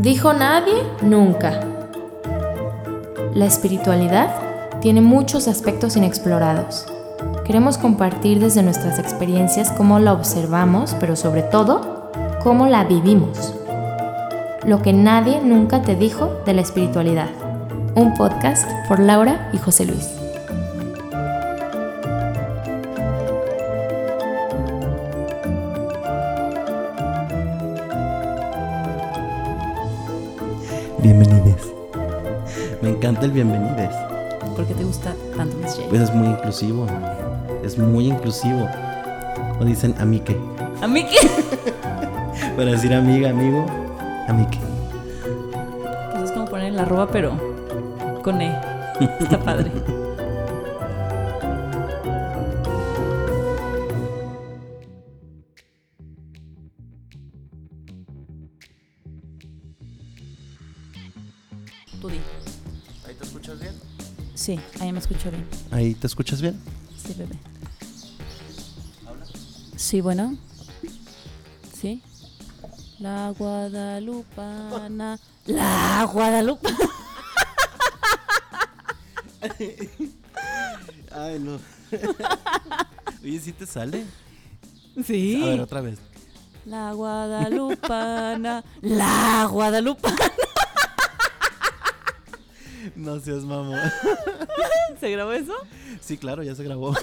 Dijo nadie, nunca. La espiritualidad tiene muchos aspectos inexplorados. Queremos compartir desde nuestras experiencias cómo la observamos, pero sobre todo, cómo la vivimos. Lo que nadie nunca te dijo de la espiritualidad. Un podcast por Laura y José Luis. Me encanta el bienvenides. ¿Por qué te gusta tanto Miss J? Pues es muy inclusivo. Es muy inclusivo. O dicen amique. ¿A mí qué? Para decir amiga, amigo, amique. Pues es como poner la arroba, pero con E. Está padre. escucho bien. ¿Ahí te escuchas bien? Sí, bebé. Sí, bueno. Sí. La Guadalupana. La Guadalupe. Ay, no. Oye, ¿sí te sale? Sí. A ver, otra vez. La Guadalupana. La Guadalupana. No seas mamón. ¿Se grabó eso? Sí, claro, ya se grabó.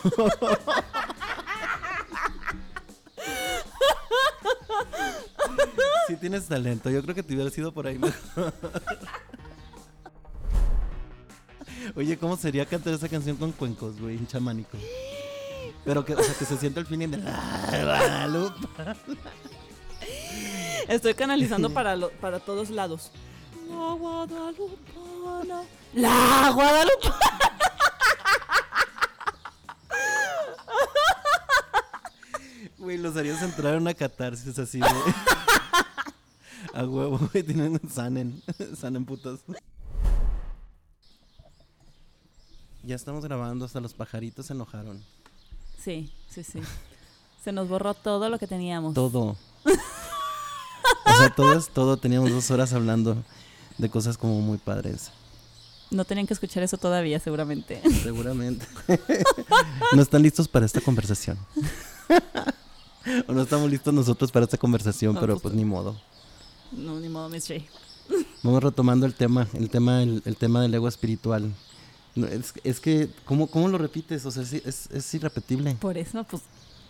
Sí tienes talento. Yo creo que te hubiera sido por ahí mejor. Oye, ¿cómo sería cantar esa canción con cuencos, güey? En chamánico. Pero que, o sea, que se sienta el feeling de Guadalupe. Estoy canalizando para, lo- para todos lados. La La Guadalupe. Güey, los harías entrar en una catarsis así de. A huevo, güey. Tienen sanen. Sanen putas. Ya estamos grabando, hasta los pajaritos se enojaron. Sí, sí, sí. Se nos borró todo lo que teníamos. Todo. O sea, todo es todo. Teníamos dos horas hablando de cosas como muy padres. No tenían que escuchar eso todavía, seguramente. Seguramente. No están listos para esta conversación. O no estamos listos nosotros para esta conversación, No, pero pues- pues ni modo. No, ni modo, Miss J. Vamos retomando el tema, el tema, el, el tema del ego espiritual. No, es, es que, ¿cómo, ¿cómo lo repites? O sea, es, es irrepetible. Por eso, pues,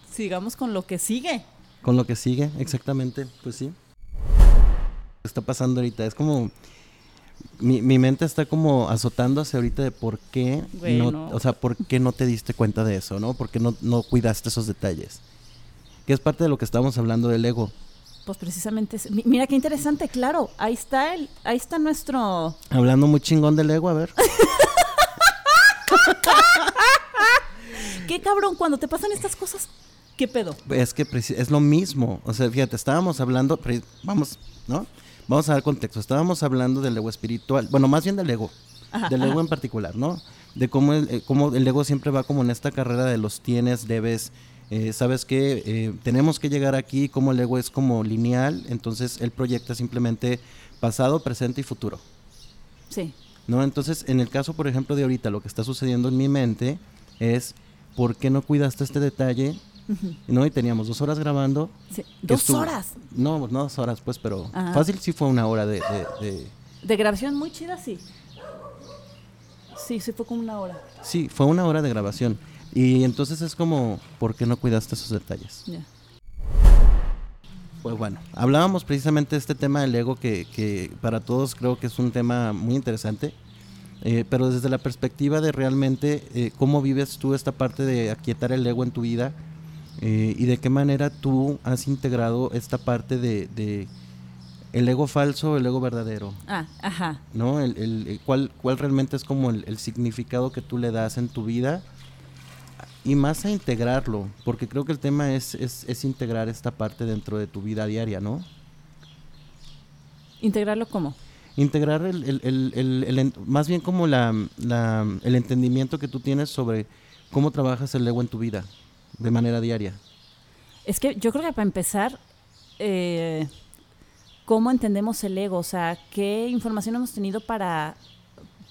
sigamos con lo que sigue. Con lo que sigue, exactamente, pues sí. Está pasando ahorita, es como... Mi, mi mente está como azotándose ahorita de por qué no, o sea, por qué no te diste cuenta de eso, ¿no? Por qué no, no cuidaste esos detalles. Que es parte de lo que estábamos hablando del ego. Pues precisamente, es- mi- mira qué interesante, claro, ahí está el, ahí está nuestro, Hablando muy chingón del ego, a ver. qué cabrón, cuando te pasan estas cosas, ¿qué pedo? Es que es lo mismo. O sea, fíjate, estábamos hablando, vamos, ¿no? Vamos a dar contexto. Estábamos hablando del ego espiritual. Bueno, más bien del ego. Ajá, del ego en particular, ¿no? De cómo el, eh, cómo el ego siempre va como en esta carrera de los tienes, debes, eh, sabes que tenemos que llegar aquí, como el ego es como lineal, entonces él proyecta simplemente pasado, presente y futuro. Sí, ¿no? Entonces, en el caso, por ejemplo, de ahorita, lo que está sucediendo en mi mente es, ¿por qué no cuidaste este detalle? ¿No? Y teníamos dos horas grabando. sí. Dos estuvo- horas No, no dos horas, pues, pero Ajá. fácil sí fue una hora de... de- de- de grabación muy chida, sí. Sí, sí fue como una hora. Sí, fue una hora de grabación. Y entonces es como, ¿por qué no cuidaste esos detalles? Pues bueno, hablábamos precisamente de este tema del ego que, que para todos creo que es un tema muy interesante, eh, pero desde la perspectiva de realmente eh, cómo vives tú esta parte de aquietar el ego en tu vida eh, y de qué manera tú has integrado esta parte de, de el ego falso, el ego verdadero, Ah, ajá. ¿no? El, el- el cuál, cuál realmente es como el, el significado que tú le das en tu vida y más a integrarlo, porque creo que el tema es, es, es integrar esta parte dentro de tu vida diaria, ¿no? ¿Integrarlo cómo? Integrar el, el- el- el- más bien como la, la- el entendimiento que tú tienes sobre cómo trabajas el ego en tu vida de manera diaria. Es que yo creo que para empezar, eh, cómo entendemos el ego, o sea, qué información hemos tenido para,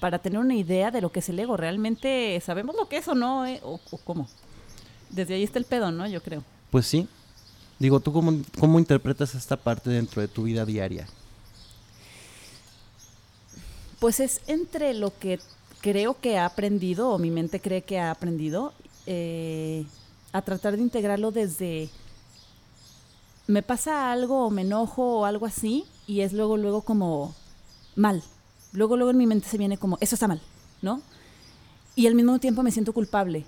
para tener una idea de lo que es el ego. ¿Realmente sabemos lo que es o no? eh? ¿O, o cómo? Desde ahí está el pedo, ¿no? Yo creo. Pues sí. Digo, ¿tú cómo, cómo interpretas esta parte dentro de tu vida diaria? Pues es entre lo que creo que ha aprendido o mi mente cree que ha aprendido eh, a tratar de integrarlo desde me pasa algo o me enojo o algo así y es luego luego como mal. Luego luego en mi mente se viene como eso está mal, ¿no? Y al mismo tiempo me siento culpable.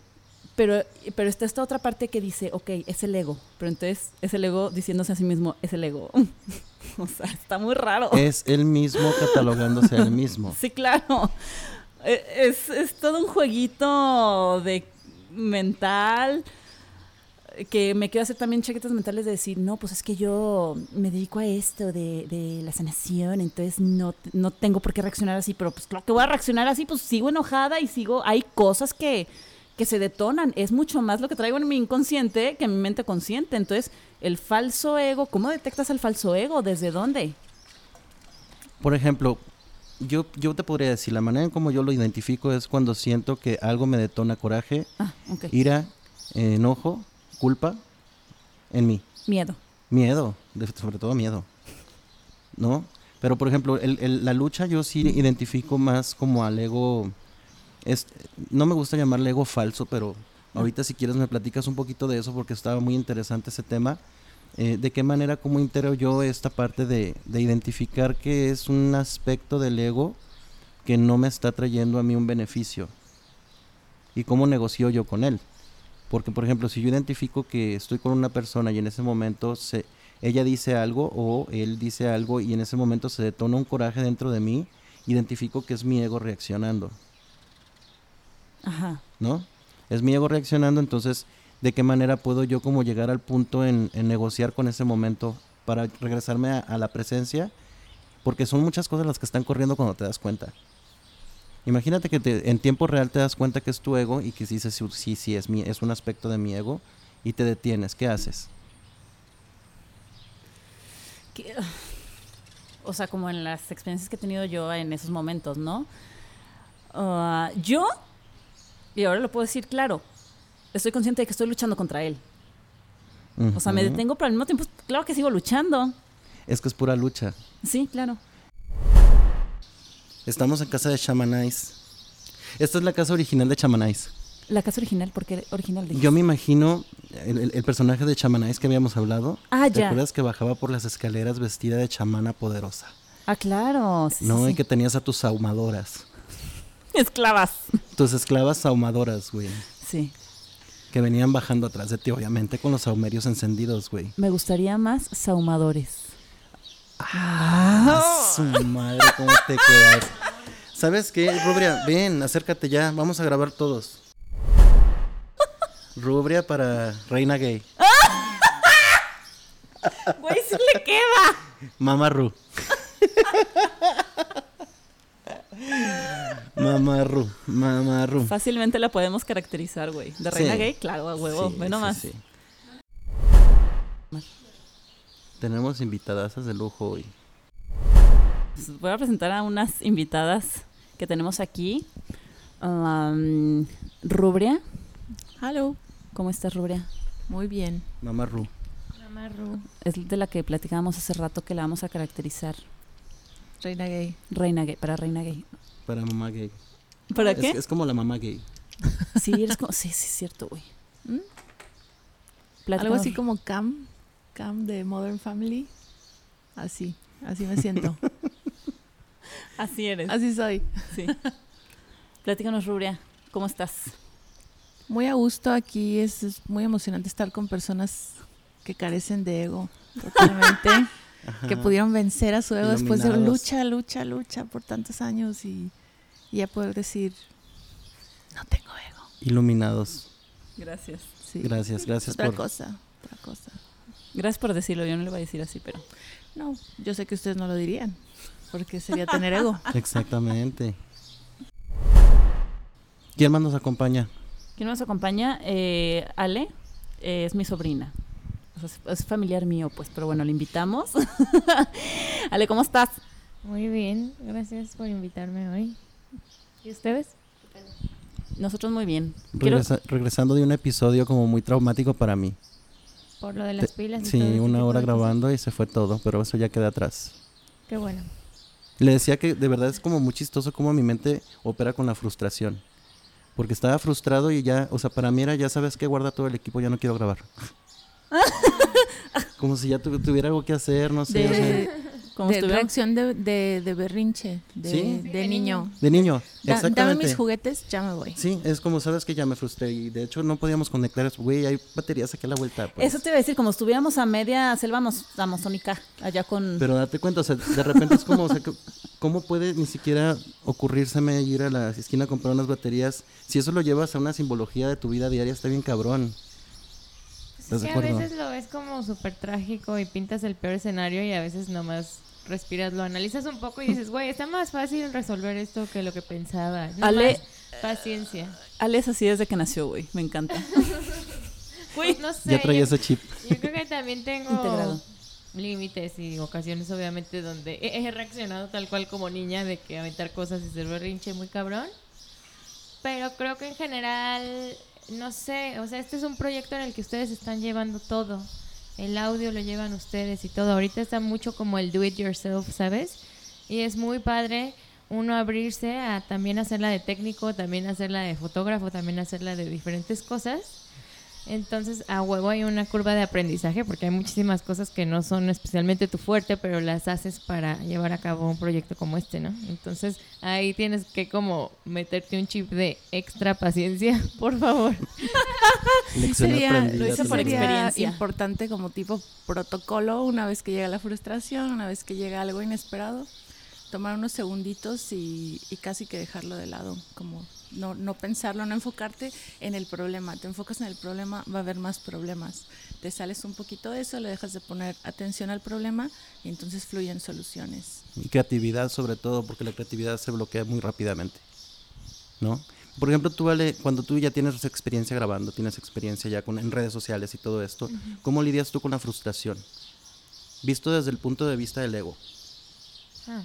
Pero, pero está esta otra parte que dice, ok, es el ego. Pero entonces es el ego diciéndose a sí mismo, es el ego. o sea, está muy raro. Es él mismo catalogándose a él mismo. Sí, claro. E- Es, es todo un jueguito de mental que me quiero hacer también chaquetas mentales de decir, no, pues es que yo me dedico a esto de, de la sanación, entonces no, no tengo por qué reaccionar así, pero pues claro que voy a reaccionar así, pues sigo enojada y sigo, hay cosas que, que se detonan, es mucho más lo que traigo en mi inconsciente que en mi mente consciente, entonces el falso ego, ¿cómo detectas el falso ego? ¿Desde dónde? Por ejemplo, yo, yo te podría decir, la manera en como yo lo identifico es cuando siento que algo me detona coraje, Ah, ira, eh, enojo, culpa en mí. Miedo. Miedo, de- sobre todo miedo. ¿No? Pero, por ejemplo, el- el- la lucha yo sí identifico más como al ego. Es, no me gusta llamarle ego falso, pero ahorita si quieres me platicas un poquito de eso porque estaba muy interesante ese tema. Eh, ¿De qué manera, cómo integro yo esta parte de, de identificar que es un aspecto del ego que no me está trayendo a mí un beneficio? ¿Y cómo negocio yo con él? Porque, por ejemplo, si yo identifico que estoy con una persona y en ese momento se, ella dice algo o él dice algo y en ese momento se detona un coraje dentro de mí, identifico que es mi ego reaccionando, Ajá. ¿no? Es mi ego reaccionando, entonces, ¿de qué manera puedo yo como llegar al punto en, en negociar con ese momento para regresarme a, a la presencia? Porque son muchas cosas las que están corriendo cuando te das cuenta. Imagínate que te- en tiempo real te das cuenta que es tu ego y que dices, sí, sí, es, mi, es un aspecto de mi ego y te detienes. ¿Qué haces? o sea, como en las experiencias que he tenido yo en esos momentos, ¿no? Ah, yo, y ahora lo puedo decir claro, estoy consciente de que estoy luchando contra él. O sea, me detengo, pero al mismo tiempo, claro que sigo luchando. Es que es pura lucha. Sí, claro. Estamos en casa de Chamanais. Esta es la casa original de Chamanais. La casa original, porque original de Yo me imagino el, el- el personaje de Chamanais que habíamos hablado. Ah, ¿Te ya. acuerdas que bajaba por las escaleras vestida de chamana poderosa? Ah, claro. Sí, no, sí, y que tenías a tus ahumadoras. Esclavas. Tus esclavas ahumadoras, güey. Sí. Que venían bajando atrás de ti, obviamente, con los saumerios encendidos, güey. Me gustaría más saumadores. Ah, su madre, ¿cómo te quedas? ¿Sabes qué, Rubria? Ven, acércate ya, vamos a grabar todos. Rubria para Reina Gay. Güey, sí le queda. Mamá Ru. Mamá Ru, Mamá Ru. Fácilmente la podemos caracterizar, güey. De reina Sí. gay, claro, a huevo. Sí, Ve nomás. sí. Tenemos invitadasas de lujo hoy. Pues Voy a presentar a unas invitadas que tenemos aquí. Um, Rubria. Hello. ¿Cómo estás, Rubria? Muy bien. Mamá Ru. Mamarru. Es de la que platicábamos hace rato que la vamos a caracterizar. Reina gay. Reina gay, para reina gay. Para mamá gay. ¿Para Es, qué? es como la mamá gay. Sí, eres como... Sí, sí, es cierto, güey. ¿Mm? Algo así como Cam. De Modern Family. Así. Así me siento. Así eres. así soy. Sí. Platícanos, Rubria. ¿Cómo estás? Muy a gusto aquí. Es, es muy emocionante estar con personas que carecen de ego. Totalmente. que pudieron vencer a su ego después de Iluminados. lucha, lucha, lucha por tantos años y, y ya poder decir, no tengo ego. Iluminados. Gracias. Sí. Gracias, gracias Otra por... cosa, otra cosa. Gracias por decirlo. Yo no le voy a decir así, pero... No, yo sé que ustedes no lo dirían, porque sería tener ego. Exactamente. ¿Quién más nos acompaña? ¿Quién nos acompaña? Eh, Ale eh, es mi sobrina. o sea, es, familiar mío, pues, pero bueno, le invitamos. Ale, ¿cómo estás? Muy bien, gracias por invitarme hoy. ¿Y ustedes? Nosotros muy bien. Regresa- regresando de un episodio como muy traumático para mí. Por lo de las pilas. y Sí, todo una hora grabando y se fue todo, pero eso ya queda atrás. Qué bueno. Le decía que de verdad es como muy chistoso cómo mi mente opera con la frustración. Porque estaba frustrado y ya, o sea, para mí era, ya sabes que guarda todo el equipo, ya no quiero grabar. como si ya tu- tuviera algo que hacer, no sé. o sea, De, ¿Cómo de estuvieron? reacción de, de, de berrinche, de, ¿Sí? de niño. de niño, Da- dame exactamente. mis juguetes, ya me voy. Sí, es como sabes que ya me frustré y de hecho no podíamos conectar eso. Güey, hay baterías aquí a la vuelta. pues. Eso te iba a decir, como estuviéramos a media selva amazónica, allá con... Pero date cuenta, o sea, de repente es como, o sea, que- ¿cómo puede ni siquiera ocurrírseme ir a la esquina a comprar unas baterías? Si eso lo llevas a una simbología de tu vida diaria, está bien cabrón. ¿Estás Es de que a acuerdo? veces lo ves como súper trágico y pintas el peor escenario y a veces nomás respiras, lo analizas un poco y dices, güey, está más fácil resolver esto que lo que pensaba. No Ale- más paciencia. Ale es así desde que nació, güey, me encanta. Pues no sé. Ya traía yo- ese chip. Yo creo que también tengo Integrado. límites y ocasiones obviamente donde he, he reaccionado tal cual como niña de que aventar cosas y ser berrinche muy cabrón. Pero creo que en general, no sé, o sea, este es un proyecto en el que ustedes están llevando todo. El audio lo llevan ustedes y todo. Ahorita está mucho como el do it yourself, ¿sabes? Y es muy padre uno abrirse a también hacerla de técnico, también hacerla de fotógrafo, también hacerla de diferentes cosas. Entonces, a huevo hay una curva de aprendizaje porque hay muchísimas cosas que no son especialmente tu fuerte, pero las haces para llevar a cabo un proyecto como este, ¿no? Entonces, ahí tienes que como meterte un chip de extra paciencia, por favor. Sería, lo hice por experiencia. importante como tipo protocolo una vez que llega la frustración, una vez que llega algo inesperado, tomar unos segunditos y, y casi que dejarlo de lado, como no, no pensarlo, no enfocarte en el problema. Te enfocas en el problema, va a haber más problemas. Te sales un poquito de eso, le dejas de poner atención al problema y entonces fluyen soluciones. Y creatividad sobre todo, porque la creatividad se bloquea muy rápidamente. ¿No? Por ejemplo, tú, Ale, cuando tú ya tienes experiencia grabando, tienes experiencia ya con, en redes sociales y todo esto, ¿cómo lidias tú con la frustración? Visto desde el punto de vista del ego. Ah.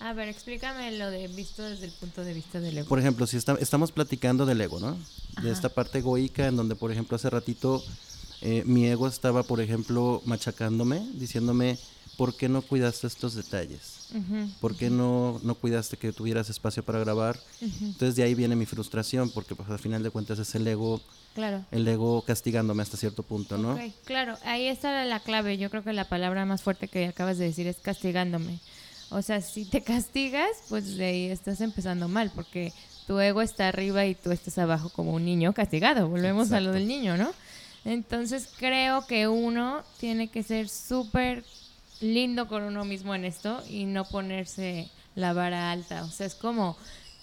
A ver, explícame lo de visto desde el punto de vista del ego. Por ejemplo, si está- estamos platicando del ego, ¿no? De esta parte egoica en donde, por ejemplo, hace ratito eh, mi ego estaba, por ejemplo, machacándome, diciéndome, ¿por qué no cuidaste estos detalles? Ujú, ¿Por qué no, no cuidaste que tuvieras espacio para grabar? Entonces de ahí viene mi frustración, porque pues, al final de cuentas es el ego, Claro. el ego castigándome hasta cierto punto, ¿no? Claro, ahí está la clave. Yo creo que la palabra más fuerte que acabas de decir es castigándome. O sea, si te castigas, pues de ahí estás empezando mal, porque tu ego está arriba y tú estás abajo como un niño castigado. Volvemos a lo del niño, ¿no? Entonces creo que uno tiene que ser súper lindo con uno mismo en esto y no ponerse la vara alta. O sea, es como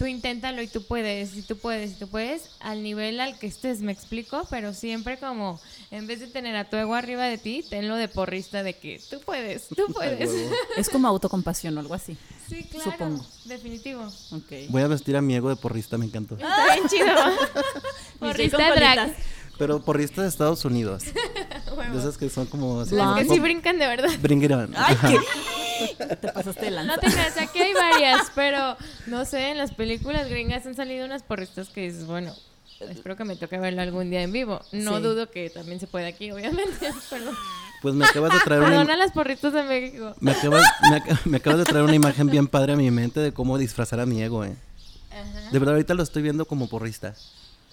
tú inténtalo y tú puedes, y tú puedes, y tú puedes, al nivel al que estés, me explico, pero siempre como, en vez de tener a tu ego arriba de ti, tenlo de porrista de que tú puedes, tú puedes. Es como autocompasión o algo así. sí, claro, Supongo. definitivo. Ok. Voy a vestir a mi ego de porrista, me encantó. Está bien chido. porrista drag. Pero porrista de Estados Unidos. De esas que son como... así, Las que sí brincan de verdad. Bring it on. Ay, qué... Te pasaste de lanza. No te creas, aquí hay varias, pero no sé, en las películas gringas han salido unas porristas que dices, bueno, espero que me toque verlo algún día en vivo. No Sí. dudo que también se puede aquí, obviamente. Perdón. Pues me acabas de traer una... Perdona a las porristas de México. Me acabas, me, ac- me acabas de traer una imagen bien padre a mi mente de cómo disfrazar a mi ego, eh. Ajá. De verdad, ahorita lo estoy viendo como porrista.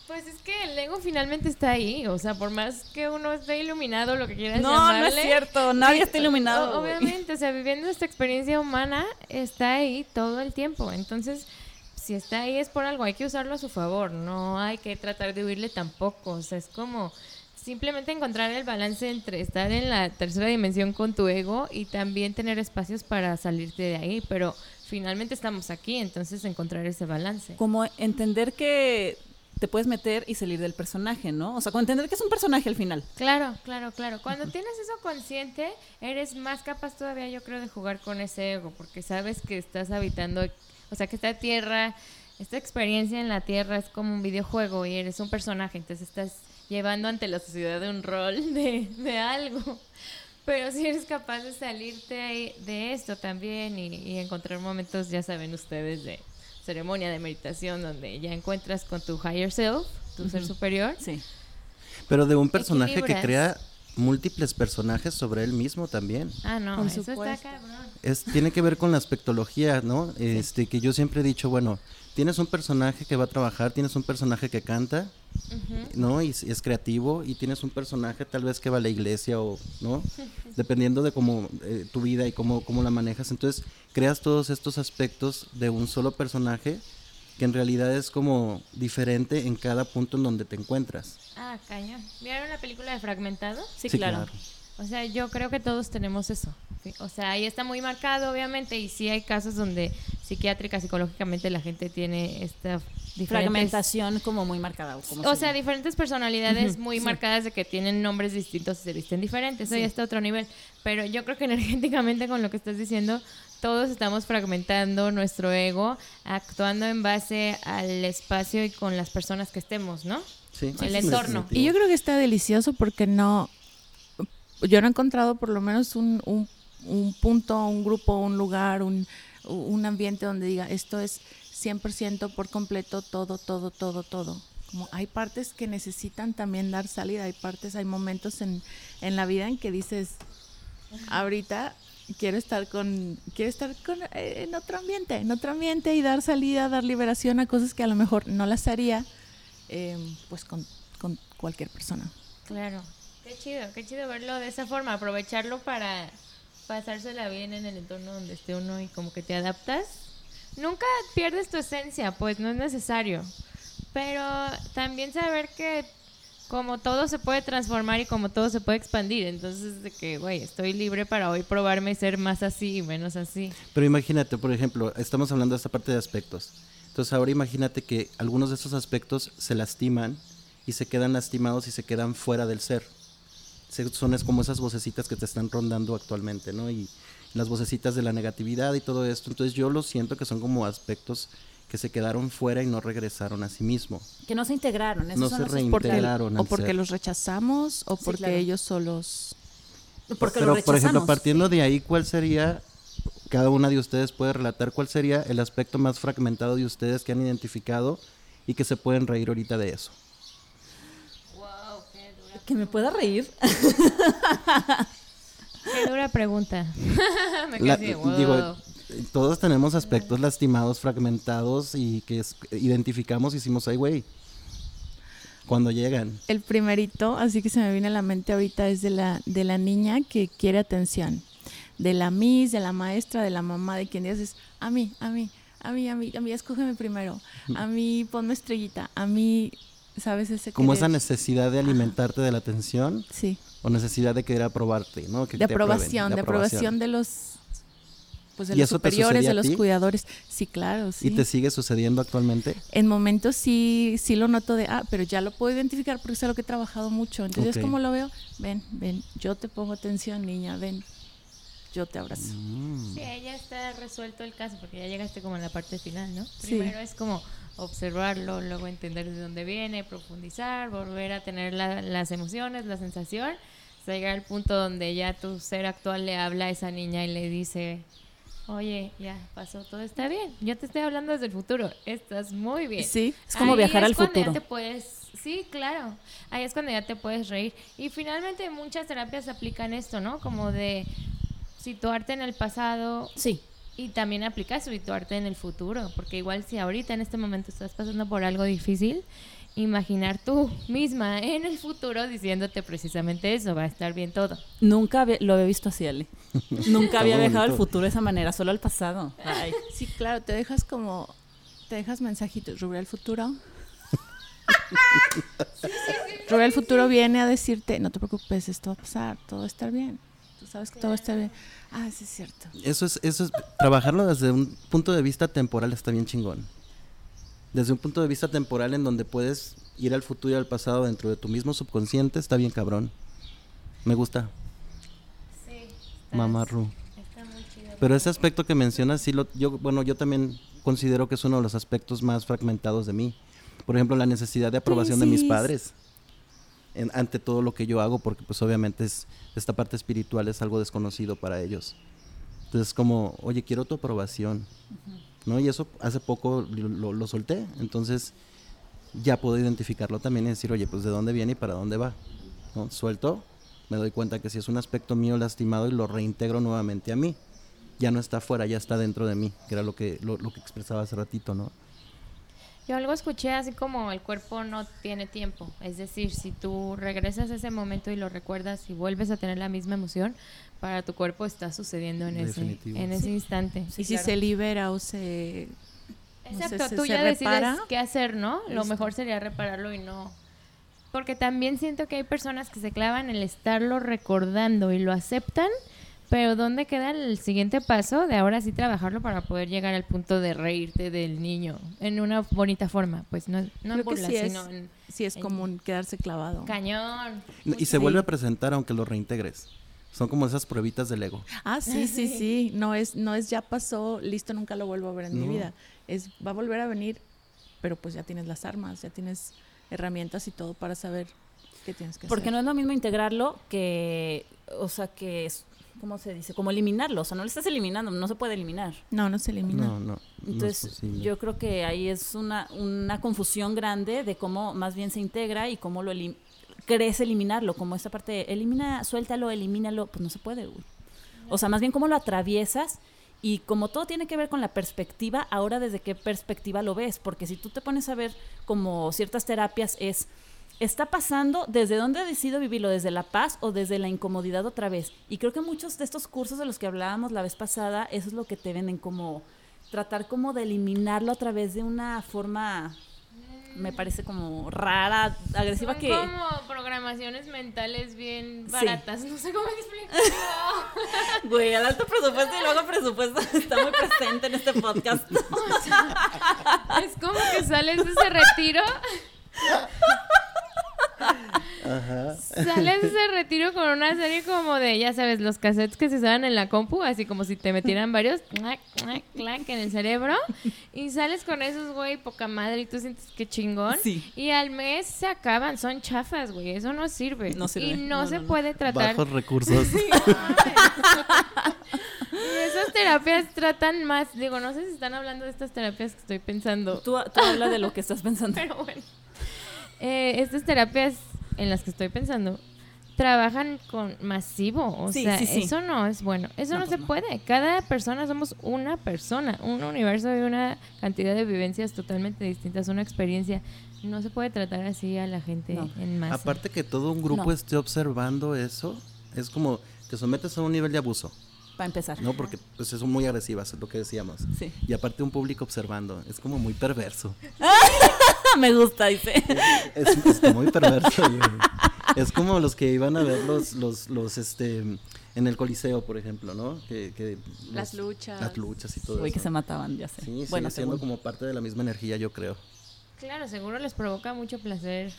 Pues es que el ego finalmente está ahí, o sea, por más que uno esté iluminado, lo que quieras No, no es cierto. Nadie está iluminado. obviamente, o sea, viviendo esta experiencia humana está ahí todo el tiempo. Entonces, si está ahí es por algo, hay que usarlo a su favor, no hay que tratar de huirle tampoco. O sea, es como simplemente encontrar el balance entre estar en la tercera dimensión con tu ego y también tener espacios para salirte de ahí, pero finalmente estamos aquí, entonces encontrar ese balance. Como entender que te puedes meter y salir del personaje, ¿no? O sea, como entender que es un personaje al final. Claro, claro, claro. Cuando tienes eso consciente, eres más capaz todavía, yo creo, de jugar con ese ego, porque sabes que estás habitando, o sea, que esta tierra esta experiencia en la Tierra es como un videojuego y eres un personaje, entonces estás llevando ante la sociedad un rol de, de algo. Pero si eres capaz de salirte de esto también y, y encontrar momentos, ya saben ustedes, de ceremonia de meditación donde ya encuentras con tu higher self, tu ser superior. Sí. Pero de un personaje que crea múltiples personajes sobre él mismo también. Ah, no, Por eso supuesto. está cabrón. Es, tiene que ver con la aspectología, ¿no? Este, que yo siempre he dicho, bueno, tienes un personaje que va a trabajar, tienes un personaje que canta, ¿no? Y, es creativo, y tienes un personaje tal vez que va a la iglesia o, ¿no? Dependiendo de cómo eh, tu vida y cómo, cómo la manejas. Entonces, creas todos estos aspectos de un solo personaje que en realidad es como diferente en cada punto en donde te encuentras. Ah, cañón. ¿Vieron la película de Fragmentado? Sí, claro. O sea, yo creo que todos tenemos eso. O sea, ahí está muy marcado, obviamente, y sí hay casos donde psiquiátrica, psicológicamente la gente tiene esta Fragmentación como muy marcada. O, como O se sea, llama. diferentes personalidades muy sí. marcadas de que tienen nombres distintos y se visten diferentes. Eso Sí. ya está a otro nivel. Pero yo creo que energéticamente con lo que estás diciendo, todos estamos fragmentando nuestro ego, actuando en base al espacio y con las personas que estemos, ¿no? Sí, El es entorno. Y yo creo que está delicioso porque no, yo no he encontrado por lo menos un, un, un punto, un grupo, un lugar, un, un ambiente donde diga esto es 100% por completo, todo, todo, todo, todo. Como hay partes que necesitan también dar salida, hay partes, hay momentos en, en la vida en que dices, ahorita quiero estar con, quiero estar con, eh, en otro ambiente, en otro ambiente y dar salida, dar liberación a cosas que a lo mejor no las haría, eh, pues con, con cualquier persona. Claro. Qué chido, qué chido verlo de esa forma, aprovecharlo para pasársela bien en el entorno donde esté uno y como que te adaptas. Nunca pierdes tu esencia, pues no es necesario. Pero también saber que como todo se puede transformar y como todo se puede expandir, entonces de que, güey, estoy libre para hoy probarme y ser más así y menos así. Pero imagínate, por ejemplo, estamos hablando de esta parte de aspectos. Entonces ahora imagínate que algunos de esos aspectos se lastiman y se quedan lastimados y se quedan fuera del ser. Son es como esas vocecitas que te están rondando actualmente, ¿no? Y las vocecitas de la negatividad y todo esto. Entonces yo lo siento que son como aspectos que se quedaron fuera y no regresaron a sí mismo. Que no se integraron. Esos No son se los reintegraron. Porque, o porque ser. los rechazamos o Sí, porque claro. ellos solos... Porque Pero, por ejemplo, partiendo de ahí, ¿cuál sería, cada una de ustedes puede relatar, cuál sería el aspecto más fragmentado de ustedes que han identificado y que se pueden reír ahorita de eso? Que me pueda reír. Qué dura pregunta. Me La- wow. digo, todos tenemos aspectos lastimados, fragmentados y que es- identificamos y decimos, ay, güey, cuando llegan. El primerito, así que se me viene a la mente ahorita, es de la, de la niña que quiere atención. De la miss, de la maestra, de la mamá, de quien dices, a mí, a mí, a mí, a mí, a mí, escógeme primero. A mí, ponme estrellita. A mí, ¿sabes? Ese Como esa necesidad de alimentarte de la atención Sí, o necesidad de querer aprobarte, ¿no? Que de te aprueben, aprobación, de aprobación de los... Pues de ¿Y los eso superiores, de a los cuidadores. Sí, claro, sí. ¿Y te sigue sucediendo actualmente? En momentos sí, sí lo noto de, ah, pero ya lo puedo identificar porque es algo que he trabajado mucho. Entonces, Ok. como lo veo? Ven, ven, yo te pongo atención, niña, ven, yo te abrazo. Mm. Sí, ya está resuelto el caso porque ya llegaste como en la parte final, ¿no? Sí. Primero es como observarlo, luego entender de dónde viene, profundizar, volver a tener la- las emociones, la sensación, hasta llegar al punto donde ya tu ser actual le habla a esa niña y le dice, oye, ya pasó, todo está bien, yo te estoy hablando desde el futuro, estás muy bien. Sí, Es como viajar al cuando ya futuro. te puedes, sí, claro. Ahí es cuando ya te puedes reír. Y finalmente muchas terapias aplican esto, ¿no? Como de situarte en el pasado Sí. Y también aplicar situarte en el futuro, porque igual si ahorita en este momento estás pasando por algo difícil, imaginar tú misma en el futuro diciéndote precisamente eso, va a estar bien todo. Nunca había- lo había visto así, Ale. Nunca había viajado al bonito. futuro de esa manera, solo al pasado. Ay. Sí, claro, te dejas como, te dejas mensajitos, Rubén el futuro. Rubén el futuro viene a decirte, no te preocupes, esto va a pasar, todo va a estar bien. Sabes que todo estar bien. Ah, sí es cierto. Eso es, eso es, trabajarlo desde un punto de vista temporal está bien chingón. Desde un punto de vista temporal en donde puedes ir al futuro y al pasado dentro de tu mismo subconsciente, está bien cabrón. Me gusta, Sí. Mamá Ru. Está muy chido. Pero ese aspecto que mencionas, sí lo, yo, bueno, yo también considero que es uno de los aspectos más fragmentados de mí. Por ejemplo, la necesidad de aprobación de mis padres en- ante todo lo que yo hago, porque pues obviamente es, esta parte espiritual es algo desconocido para ellos. Entonces como, oye, quiero tu aprobación, ¿no? Y eso hace poco lo, lo- lo solté, entonces ya puedo identificarlo también y decir, oye, pues de dónde viene y para dónde va, ¿no? Suelto, me doy cuenta que si es un aspecto mío lastimado y lo reintegro nuevamente a mí, ya no está afuera, ya está dentro de mí, que era lo que, lo, lo que expresaba hace ratito, ¿no? Yo algo escuché así como el cuerpo no tiene tiempo. Es decir, si tú regresas a ese momento y lo recuerdas y vuelves a tener la misma emoción, para tu cuerpo está sucediendo en, ese, Definitivo. en ese instante. y si se libera o se... no sé, Exacto, se- tú se ya decides repara. qué hacer, ¿no? Lo mejor sería repararlo y no. Porque también siento que hay personas que se clavan en el estarlo recordando y lo aceptan, pero ¿dónde queda el siguiente paso de ahora sí trabajarlo para poder llegar al punto de reírte del niño en una bonita forma? Pues no, no en burla, sí es, sino en sí es en- común quedarse clavado. cañón. Y se vuelve a presentar aunque lo reintegres. Son como esas pruebitas del ego. Ah, sí, sí, sí. No es, no es ya pasó, listo, nunca lo vuelvo a ver en mi vida. Es va a volver a venir, pero pues ya tienes las armas, ya tienes herramientas y todo para saber qué tienes que Porque hacer. no es lo mismo integrarlo que, o sea, que es, ¿cómo se dice? Como eliminarlo. O sea, no lo estás eliminando, no se puede eliminar. No, no se elimina. No, no. no es Entonces, yo creo que ahí es una, una confusión grande de cómo más bien se integra y cómo lo elim- crees eliminarlo, como esta parte, de, elimina, suéltalo, elimínalo, pues no se puede, güey. O sea, más bien cómo lo atraviesas y como todo tiene que ver con la perspectiva, ahora desde qué perspectiva lo ves, porque si tú te pones a ver como ciertas terapias es, está pasando desde dónde decido vivirlo, desde la paz o desde la incomodidad otra vez. Y creo que muchos de estos cursos de los que hablábamos la vez pasada, eso es lo que te venden como tratar como de eliminarlo a través de una forma, me parece como rara, agresiva Son que... como programaciones mentales bien Sí. baratas. No sé cómo explicarlo. Güey, el alto presupuesto y luego presupuesto está muy presente en este podcast. es como que sales de ese retiro. Sales de ese retiro con una serie como de, ya sabes, los cassettes que se usaban en la compu, así como si te metieran varios clac, clac, clac, en el cerebro. Y sales con esos, güey, poca madre, y tú sientes que chingón. Sí. Y al mes se acaban, son chafas, güey, eso no sirve. No sirve. Y no, No, se no, no. puede tratar. Bajos recursos. Y esas terapias tratan más, digo, no sé si están hablando de estas terapias que estoy pensando. Tú, tú habla de lo que estás pensando. Pero bueno. Eh, estas terapias en las que estoy pensando trabajan con masivo. O Sí, sea, sí, sí. eso no es bueno. Eso No, no, pues se no. puede. Cada persona somos una persona, un universo y una cantidad de vivencias totalmente distintas, una experiencia. No se puede tratar así a la gente No. en masa. Aparte que todo un grupo No. esté observando eso, es como te sometes a un nivel de abuso, Para empezar. ¿no? Porque pues son muy agresivas, es lo que decíamos. Sí. Y aparte un público observando, es como muy perverso. Me gusta, dice. Es, es muy perverso. Es como los que iban a ver los, los, los, este, en el Coliseo, por ejemplo, ¿no? Que, que Las luchas. Las luchas y todo Güey, eso. que se mataban, ya sé. Sí, bueno, sigue siendo como parte de la misma energía, yo creo. Claro, seguro les provoca mucho placer.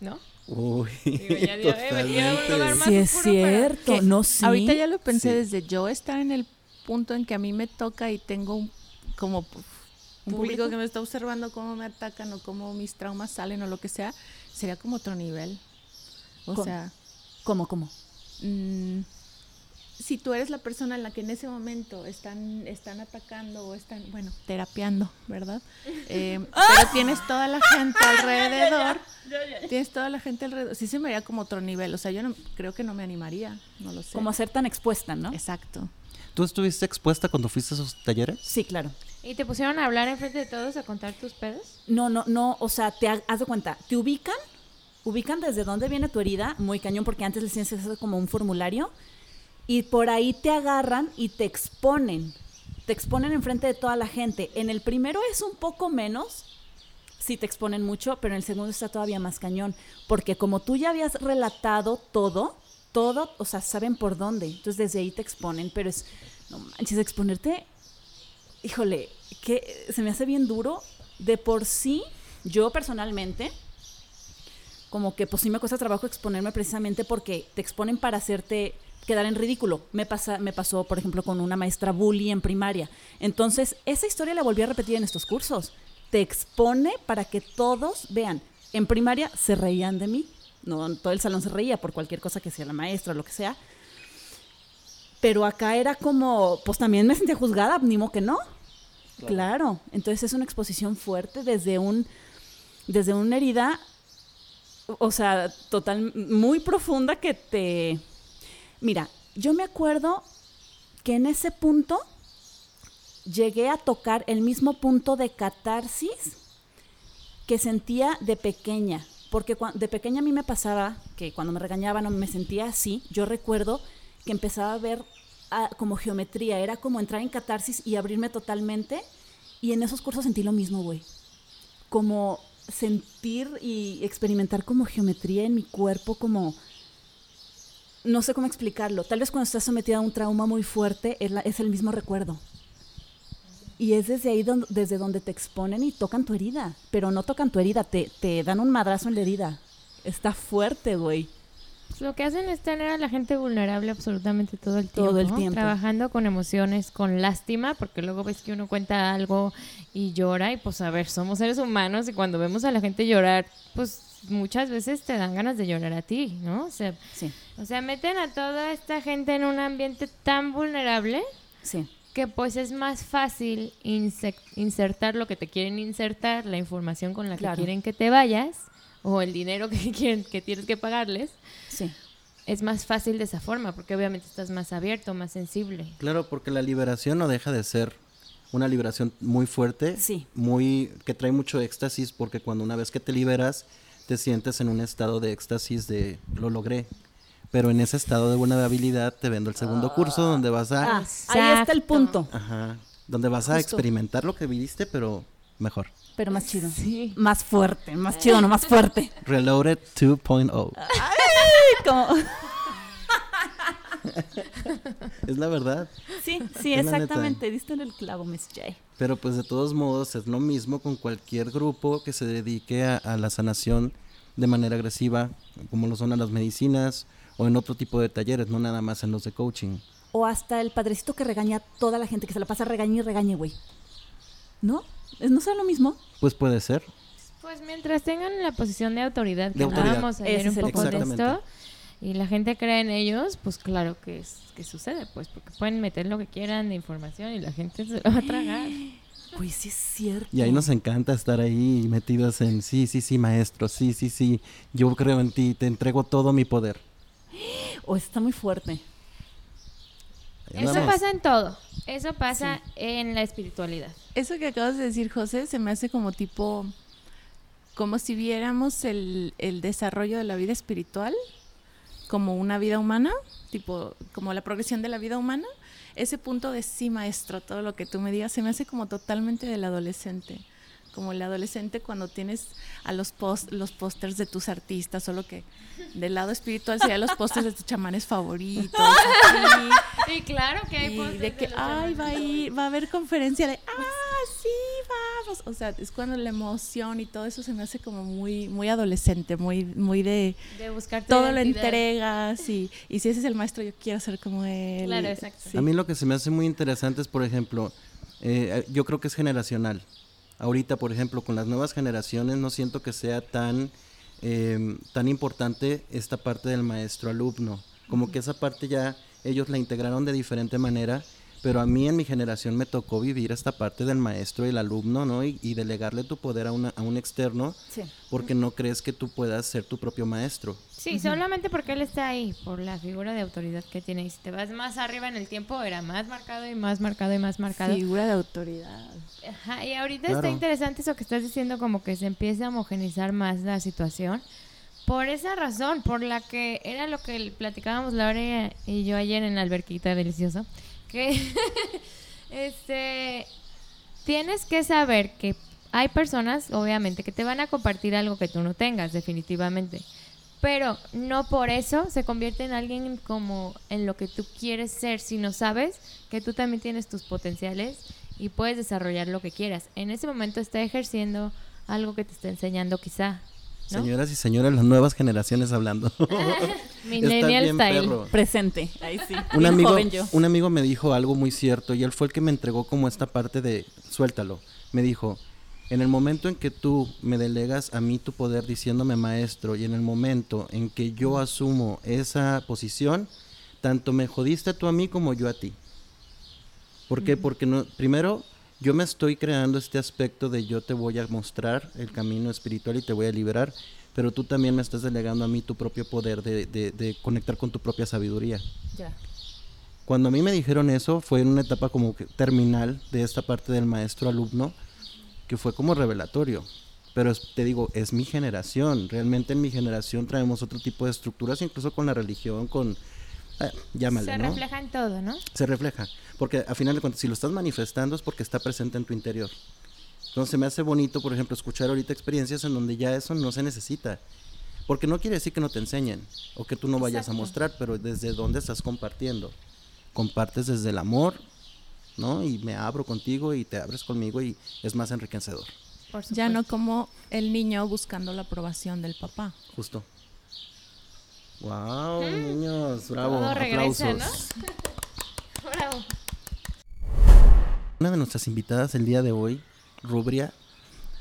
¿No? Uy, Digo, ya eh, Sí, es cierto. No, sí. Ahorita ya lo pensé Sí. desde yo estar en el punto en que a mí me toca y tengo un, como un ¿Un público público? que me está observando cómo me atacan o cómo mis traumas salen o lo que sea, sería como otro nivel. O ¿Cómo? sea, ¿Cómo, cómo? mm, si tú eres la persona en la que en ese momento están, están atacando o están, bueno, terapiando, ¿verdad? Eh, pero tienes toda la gente alrededor. Tienes toda la gente alrededor. Sí se me haría como otro nivel. O sea, yo no, creo que no me animaría. No lo sé. Como a ser tan expuesta, ¿no? Exacto. ¿Tú estuviste expuesta cuando fuiste a esos talleres? Sí, claro. ¿Y te pusieron a hablar enfrente de todos a contar tus pedos? No, no, no, o sea, te ha- haz de cuenta, te ubican, ubican desde dónde viene tu herida, muy cañón, porque antes les que hacer como un formulario, y por ahí te agarran y te exponen, te exponen enfrente de toda la gente. En el primero es un poco menos, sí te exponen mucho, pero en el segundo está todavía más cañón, porque como tú ya habías relatado todo, todo, o sea, saben por dónde, entonces desde ahí te exponen, pero es, no manches, exponerte híjole, que se me hace bien duro. De por sí, yo personalmente, como que pues sí me cuesta trabajo exponerme precisamente porque te exponen para hacerte quedar en ridículo. Me, pasa, me pasó, por ejemplo, con una maestra bully en primaria. Entonces, esa historia la volví a repetir en estos cursos. Te expone para que todos vean. En primaria se reían de mí. No, todo el salón se reía por cualquier cosa que sea la maestra o lo que sea. Pero acá era como, pues también me sentía juzgada, ni modo que no. Claro. Entonces es una exposición fuerte desde un, desde una herida, o sea, total, muy profunda que te, Mira, yo me acuerdo que en ese punto llegué a tocar el mismo punto de catarsis que sentía de pequeña. Porque de pequeña a mí me pasaba que cuando me regañaban o me sentía así, yo recuerdo que empezaba a ver como geometría, era como entrar en catarsis y abrirme totalmente. Y en esos cursos sentí lo mismo, güey. Como sentir y experimentar como geometría en mi cuerpo, como no sé cómo explicarlo. Tal vez cuando estás sometida a un trauma muy fuerte es, el mismo recuerdo. Y es desde ahí desde donde te exponen y tocan tu herida. Pero no tocan tu herida, te, te dan un madrazo en la herida. Está fuerte, güey. Lo que hacen es tener a la gente vulnerable absolutamente todo el tiempo. Todo el tiempo. Trabajando con emociones, con lástima, porque luego ves que uno cuenta algo y llora y pues a ver, somos seres humanos y cuando vemos a la gente llorar, pues muchas veces te dan ganas de llorar a ti, ¿no? O sea, o sea, meten a toda esta gente en un ambiente tan vulnerable sí. que pues es más fácil insertar lo que te quieren insertar, la información con la que quieren que te vayas o el dinero que quieren que tienes que pagarles. Sí. Es más fácil de esa forma porque obviamente estás más abierto, más sensible. Claro, porque la liberación no deja de ser una liberación muy fuerte, sí. muy que trae mucho éxtasis porque cuando una vez que te liberas te sientes en un estado de éxtasis de lo logré. Pero en ese estado de vulnerabilidad te vendo el segundo curso donde vas a... Ah, ahí está el punto. Ajá. Donde vas a experimentar lo que viviste, pero mejor. Pero más chido. Sí. Más fuerte. Más chido, no más fuerte. Reloaded 2.0. Como... es la verdad. Sí, sí, exactamente. Diste en el clavo, Miss J. Pero pues de todos modos es lo mismo con cualquier grupo que se dedique a, la sanación de manera agresiva, como lo son a las medicinas o en otro tipo de talleres, no nada más en los de coaching. O hasta el padrecito que regaña a toda la gente, que se la pasa regañe y regañe, güey. ¿No? ¿No sea lo mismo? Pues puede ser. Pues mientras tengan la posición de autoridad, que vamos a ver un poco de esto, y la gente cree en ellos, pues claro que, es, que sucede, pues porque pueden meter lo que quieran de información y la gente se lo va a tragar. Pues sí es cierto. Y ahí nos encanta estar ahí metidos en, sí, sí, sí, maestro, sí, sí, sí, yo creo en ti, te entrego todo mi poder. O está muy fuerte. Eso pasa en todo. Eso pasa en la espiritualidad. Eso que acabas de decir, José, se me hace como tipo, como si viéramos el, el desarrollo de la vida espiritual como una vida humana, tipo como la progresión de la vida humana, ese punto de sí, maestro, todo lo que tú me digas, se me hace como totalmente del adolescente como el adolescente cuando tienes a los post, los pósters de tus artistas, solo que del lado espiritual serían los pósters de tus chamanes favoritos. Y claro que hay y de que, ay, va a ir, va a haber conferencia de, ah, sí, vamos. O sea, es cuando la emoción y todo eso se me hace como muy, muy adolescente, muy, muy de, de buscar todo lo entregas y, y si ese es el maestro, yo quiero ser como él. Claro, exacto. A mí lo que se me hace muy interesante es, por ejemplo, eh, yo creo que es generacional ahorita, por ejemplo, con las nuevas generaciones, no siento que sea tan, em, tan importante esta parte del maestro-alumno. Como que esa parte ya ellos la integraron de diferente manera pero a mí en mi generación me tocó vivir esta parte del maestro y el alumno, ¿no? Y, delegarle tu poder a, una, a un externo porque no crees que tú puedas ser tu propio maestro. Sí, solamente porque él está ahí, por la figura de autoridad que tiene. Y si te vas más arriba en el tiempo, era más marcado y más marcado y más marcado. Figura de autoridad. Ajá, y ahorita está interesante eso que estás diciendo, como que se empieza a homogenizar más la situación. Por esa razón, por la que era lo que platicábamos Laura y yo ayer en la alberquita deliciosa este, tienes que saber que hay personas, obviamente, que te van a compartir algo que tú no tengas, definitivamente. Pero no por eso se convierte en alguien como en lo que tú quieres ser, si no sabes que tú también tienes tus potenciales y puedes desarrollar lo que quieras. En ese momento está ejerciendo algo que te está enseñando quizá. Señoras y señores, las nuevas generaciones hablando. Millennial bien style. perro. Presente, ahí sí. Un amigo, joven yo. un amigo me dijo algo muy cierto y él fue el que me entregó como esta parte de suéltalo. Me dijo, en el momento en que tú me delegas a mí tu poder diciéndome maestro y en el momento en que yo asumo esa posición, tanto me jodiste tú a mí como yo a ti. ¿Por qué? Porque no, primero yo me estoy creando este aspecto de yo te voy a mostrar el camino espiritual y te voy a liberar, pero tú también me estás delegando a mí tu propio poder de, de- de conectar con tu propia sabiduría. Ya. Cuando a mí me dijeron eso, fue en una etapa como que terminal de esta parte del maestro-alumno, que fue como revelatorio. Pero te digo, es mi generación. Realmente en mi generación traemos otro tipo de estructuras, incluso con la religión, con... eh, llámale, Se ¿no? refleja en todo, ¿no? Se refleja. Porque a final de cuentas, si lo estás manifestando es porque está presente en tu interior. Entonces me hace bonito, por ejemplo, escuchar ahorita experiencias en donde ya eso no se necesita. Porque no quiere decir que no te enseñen o que tú no vayas a mostrar, pero desde dónde estás compartiendo. Compartes desde el amor, ¿no? Y me abro contigo y te abres conmigo y es más enriquecedor, Ya no como el niño buscando la aprobación del papá. justo. ¡Wow, niños! ¡Bravo! Todo regresa, ¡Aplausos! Bravo. Una de nuestras invitadas el día de hoy, Rubria,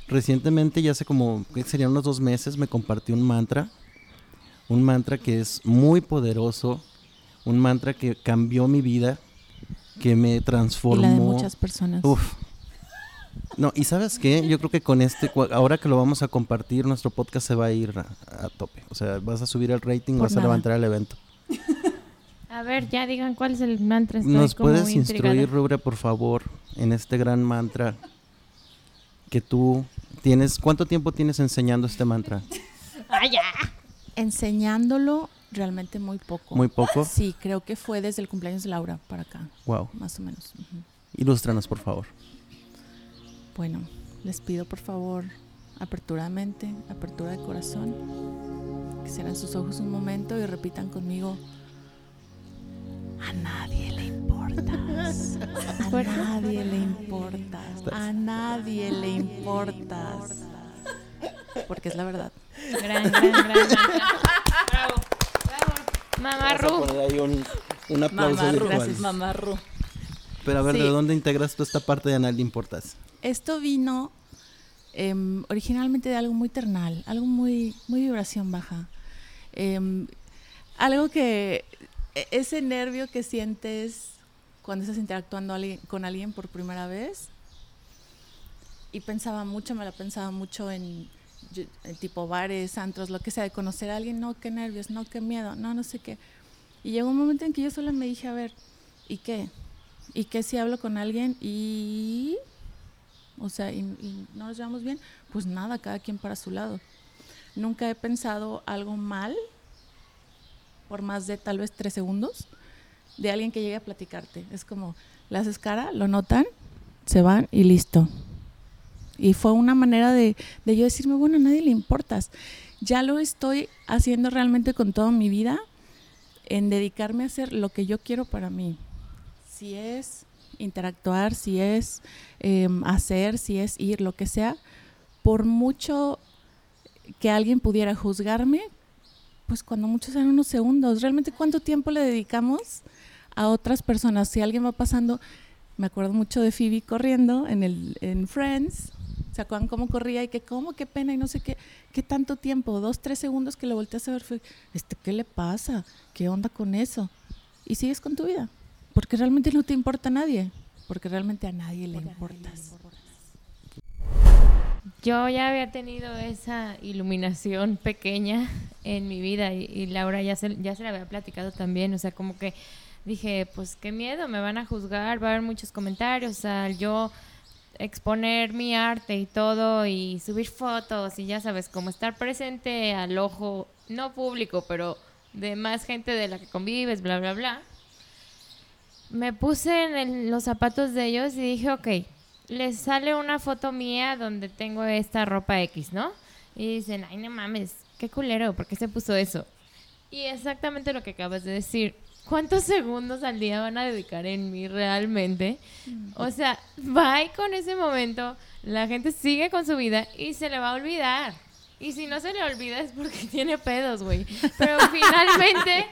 recientemente, ya hace como, que serían unos dos meses, me compartió un mantra. Un mantra que es muy poderoso, un mantra que cambió mi vida, que me Y transformó. la de muchas personas. Uf. No, y sabes qué, yo creo que con este, cua- ahora que lo vamos a compartir, nuestro podcast se va a ir a, a tope. O sea, vas a subir el rating, Por vas a levantar el evento. A ver, ya digan cuál es el mantra. Estoy ¿Nos como puedes muy instruir. Rubria, por favor, en este gran mantra que tú tienes? ¿Cuánto tiempo tienes enseñando este mantra? ¡Ah, ya! Enseñándolo realmente muy poco. Muy poco. Sí, creo que fue desde el cumpleaños de Laura para acá, Wow. más o menos. Ujú. Ilústranos, por favor. Bueno, les pido por favor apertura de mente, apertura de corazón. Que cierren sus ojos un momento y repitan conmigo. A nadie le importas. A nadie le importas. A nadie le importas. Porque es la verdad. Gran, gran, gran. Bravo. Bravo. Mamá Ru. un, un aplauso Mamá Ru, gracias, mamá Ru. Pero a ver, Sí. ¿de dónde integras tú esta parte de Anal de Importas? Esto vino em, originalmente de algo muy ternal, algo muy, muy vibración baja. Em, algo que, e- ese nervio que sientes cuando estás interactuando alguien- con alguien por primera vez. Y pensaba mucho, me la pensaba mucho en tipo bares, antros, lo que sea, de conocer a alguien, no, qué nervios, no, qué miedo, no, no sé qué. Y llegó un momento en que yo sola me dije, a ver, ¿y qué? ¿Y qué si hablo con alguien y o sea, y, y no nos llevamos bien, pues nada, cada quien para su lado. Nunca he pensado algo mal, por más de tal vez tres segundos, de alguien que llegue a platicarte. Es como, le haces cara, lo notan, se van y listo. Y fue una manera de, de yo decirme, bueno, a nadie le importas. Ya lo estoy haciendo realmente con toda mi vida, en dedicarme a hacer lo que yo quiero para mí. Si es interactuar, si es eh, hacer, si es ir, lo que sea, por mucho que alguien pudiera juzgarme, pues cuando muchos eran unos segundos, realmente cuánto tiempo le dedicamos a otras personas. Si alguien va pasando, me acuerdo mucho de Phoebe corriendo en, el, en Friends, ¿se acuerdan cómo corría y que cómo, qué pena y no sé qué, qué tanto tiempo, dos, tres segundos que lo volteas a ver, fue, este, ¿qué le pasa? ¿Qué onda con eso? Y sigues con tu vida. Porque realmente no te importa a nadie. Porque realmente a nadie le importas. Yo ya había tenido esa iluminación pequeña en mi vida y, y Laura ya se, ya se la había platicado también, o sea, como que dije, pues qué miedo, me van a juzgar, va a haber muchos comentarios al yo exponer mi arte y todo y subir fotos y ya sabes, como estar presente al ojo, no público, pero de más gente de la que convives, bla, bla, bla. Me puse en los zapatos de ellos y dije, ok, les sale una foto mía donde tengo esta ropa X, ¿no? Y dicen, ay, no mames, qué culero, ¿por qué se puso eso? Y exactamente lo que acabas de decir. ¿Cuántos segundos al día van a dedicar en mí realmente? O sea, bye con ese momento, la gente sigue con su vida y se le va a olvidar. Y si no se le olvida es porque tiene pedos, güey. Pero finalmente,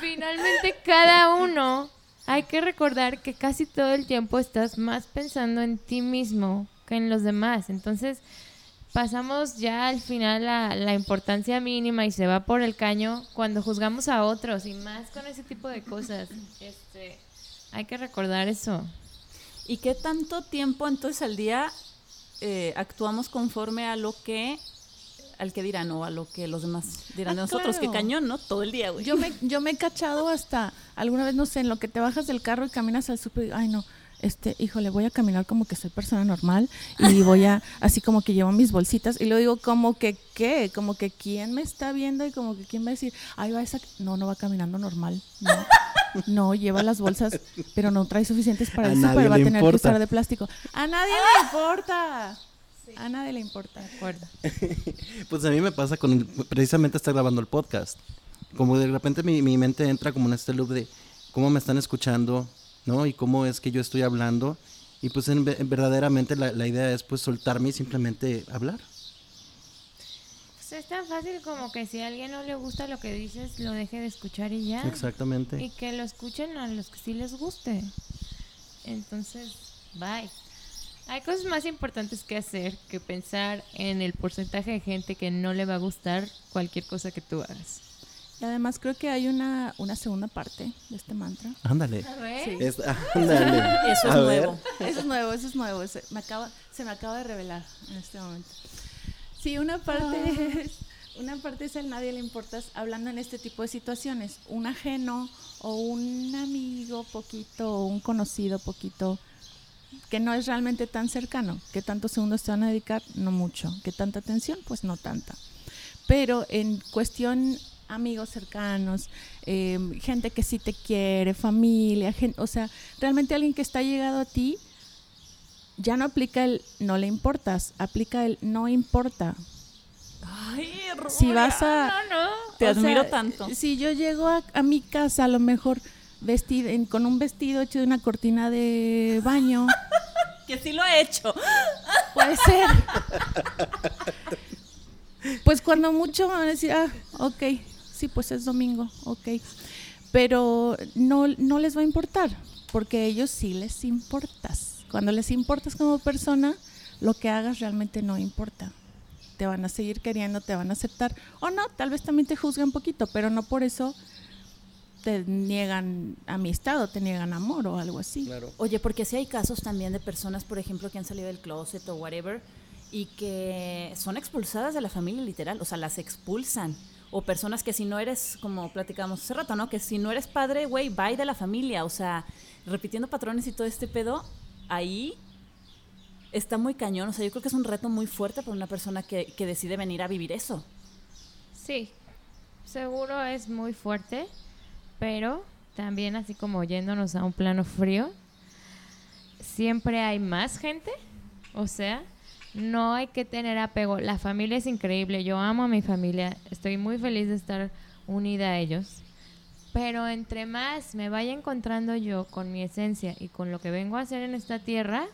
finalmente cada uno hay que recordar que casi todo el tiempo estás más pensando en ti mismo que en los demás. Entonces, pasamos ya al final a la importancia mínima y se va por el caño cuando juzgamos a otros y más con ese tipo de cosas. Este, hay que recordar eso. ¿Y qué tanto tiempo entonces al día eh, actuamos conforme a lo que al que dirán o a lo que los demás dirán de Ah, nosotros? claro. Qué cañón, ¿no? Todo el día, güey. Yo me, yo me he cachado hasta alguna vez, no sé, en lo que te bajas del carro y caminas al súper, y digo, ay no, este, híjole, voy a caminar como que soy persona normal y voy a, así como que llevo mis bolsitas y luego digo, como que, ¿qué? Como que quién me está viendo y como que quién va a decir, ay, va esa, no, no va caminando normal, no. No, lleva las bolsas, pero no trae suficientes para A el súper, va a tener que importa. usar de plástico. A nadie le importa. A nadie le importa. De acuerdo. Pues a mí me pasa con el- precisamente estar grabando el podcast. Como de repente mi, mi mente entra como en este loop de cómo me están escuchando, ¿no? Y cómo es que yo estoy hablando. Y pues en, ve- verdaderamente la, la idea es pues soltarme y simplemente hablar. Pues es tan fácil como que si a alguien no le gusta lo que dices, lo deje de escuchar y ya. Exactamente. Y que lo escuchen a los que sí les guste. Entonces, bye. Hay cosas más importantes que hacer que pensar en el porcentaje de gente que no le va a gustar cualquier cosa que tú hagas. Y además creo que hay una, una segunda parte de este mantra. Ándale. A ver. Es- ándale. Eso es A ver. nuevo. Eso es nuevo, eso es nuevo. eso- me acaba, se me acaba de revelar en este momento. Sí, una parte es, una parte es el nadie le importas hablando en este tipo de situaciones. Un ajeno o un amigo poquito o un conocido poquito que no es realmente tan cercano. ¿Qué tantos segundos te van a dedicar? No mucho. ¿Qué tanta atención? Pues no tanta. Pero en cuestión amigos cercanos, eh, gente que sí te quiere, familia, gen- o sea, realmente alguien que está llegado a ti, ya no aplica el no le importas, aplica el no importa. Ay, Si vas a... No, no. Te o admiro sea, tanto. Si yo llego a, a mi casa, a lo mejor vestida, en- con un vestido hecho de una cortina de baño, Que sí lo he hecho. puede ser. Pues cuando mucho van a decir, ah, ok, sí, pues es domingo, ok. Pero no, no les va a importar, porque a ellos sí les importas. Cuando les importas como persona, lo que hagas realmente no importa. Te van a seguir queriendo, te van a aceptar. O no, tal vez también te juzgan poquito, pero no por eso te niegan amistad o te niegan amor o algo así. Claro. Oye, porque sí hay casos también de personas, por ejemplo, que han salido del closet o whatever y que son expulsadas de la familia literal, o sea, las expulsan. O personas que si no eres, como platicamos hace rato, ¿no? Que si no eres padre, güey, bye de la familia. O sea, repitiendo patrones y todo este pedo, ahí está muy cañón. O sea, yo creo que es un reto muy fuerte para una persona que, que decide venir a vivir eso. Sí, seguro es muy fuerte, pero también así como yéndonos a un plano frío, siempre hay más gente, o sea, no hay que tener apego. La familia es increíble, yo amo a mi familia, estoy muy feliz de estar unida a ellos, pero entre más me vaya encontrando yo con mi esencia y con lo que vengo a hacer en esta tierra,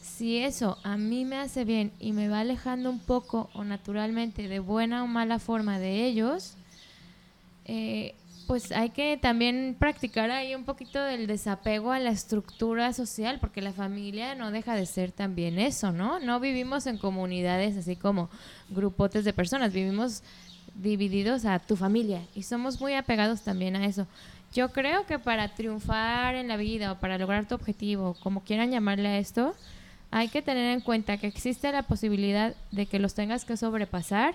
si eso a mí me hace bien y me va alejando un poco o naturalmente de buena o mala forma de ellos, eh, pues hay que también practicar ahí un poquito del desapego a la estructura social, porque la familia no deja de ser también eso, ¿no? No vivimos en comunidades así como grupotes de personas, vivimos divididos a tu familia y somos muy apegados también a eso. Yo creo que para triunfar en la vida o para lograr tu objetivo, como quieran llamarle a esto, hay que tener en cuenta que existe la posibilidad de que los tengas que sobrepasar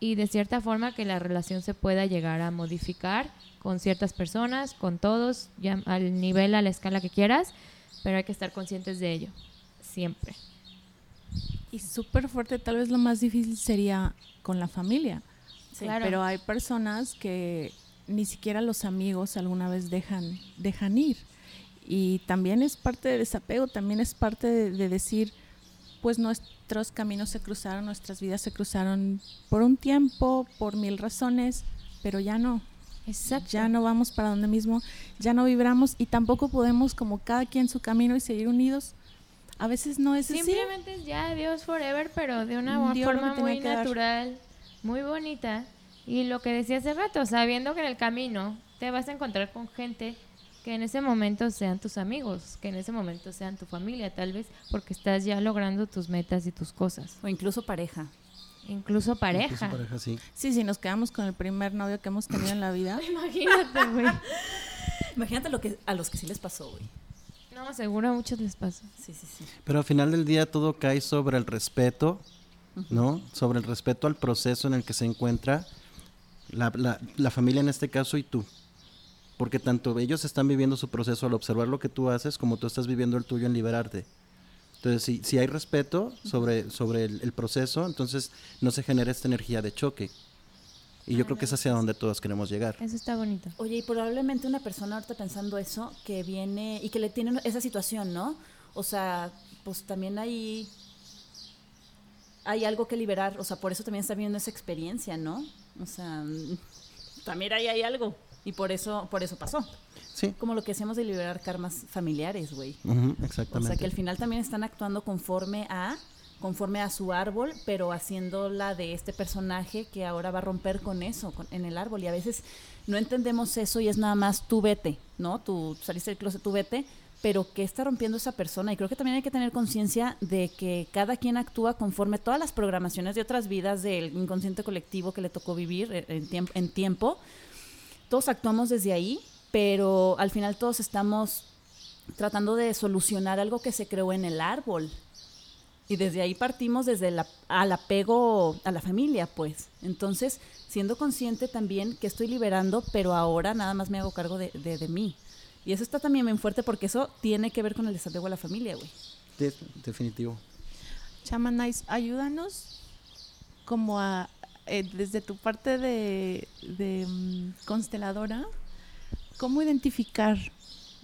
y de cierta forma que la relación se pueda llegar a modificar con ciertas personas, con todos, ya al nivel, a la escala que quieras, pero hay que estar conscientes de ello, siempre. Y súper fuerte, tal vez lo más difícil sería con la familia. Sí. Claro. Pero hay personas que ni siquiera los amigos alguna vez dejan, dejan ir. Y también es parte de desapego, también es parte de, de decir, pues nuestros caminos se cruzaron, nuestras vidas se cruzaron por un tiempo, por mil razones, pero ya no. Exacto. Ya no vamos para donde mismo, ya no vibramos y tampoco podemos como cada quien su camino y seguir unidos. a veces no es así. Simplemente es ya Dios forever, pero de una Mm, dio lo forma muy natural, muy bonita. Y lo que decía hace rato, sabiendo que en el camino te vas a encontrar con gente que en ese momento sean tus amigos, que en ese momento sean tu familia, tal vez, porque estás ya logrando tus metas y tus cosas. O incluso pareja. Incluso pareja. Incluso pareja, sí. Sí, si nos quedamos con el primer novio que hemos tenido en la vida. Imagínate, güey. Imagínate lo que, a los que sí les pasó, güey. No, seguro a muchos les pasa. Sí, sí, sí. Pero al final del día todo cae sobre el respeto, ¿no? Sobre el respeto al proceso en el que se encuentra la, la- la familia en este caso y tú. Porque tanto ellos están viviendo su proceso al observar lo que tú haces como tú estás viviendo el tuyo en liberarte. Entonces, si, si hay respeto sobre, sobre el, el proceso, entonces no se genera esta energía de choque. Y yo creo que es hacia donde todos queremos llegar. Eso está bonito. Oye, y probablemente una persona ahorita pensando eso, que viene y que le tiene esa situación, ¿no? O sea, pues también hay, hay algo que liberar, o sea, por eso también está viviendo esa experiencia, ¿no? O sea, mm, también ahí hay algo y por eso, por eso pasó. Sí, Como lo que hacíamos de liberar karmas familiares, güey. O exactamente. sea, que al final también están actuando conforme a conforme a su árbol, pero haciéndola de este personaje que ahora va a romper con eso, con- en el árbol. Y a veces no entendemos eso y es nada más tú vete, ¿no? Tú saliste del closet, tú vete, pero ¿qué está rompiendo esa persona? Y creo que también hay que tener conciencia de que cada quien actúa conforme todas las programaciones de otras vidas del inconsciente colectivo que le tocó vivir en, tiemp- en tiempo. Todos actuamos desde ahí, pero al final todos estamos tratando de solucionar algo que se creó en el árbol. Y desde ahí partimos desde el al apego a la familia, pues. Entonces, siendo consciente también que estoy liberando, pero ahora nada más me hago cargo de, de- de mí. Y eso está también bien fuerte porque eso tiene que ver con el desapego a la familia, güey. De- definitivo. Chamanais, ayúdanos como a, eh, desde tu parte de, mm, consteladora, ¿cómo identificar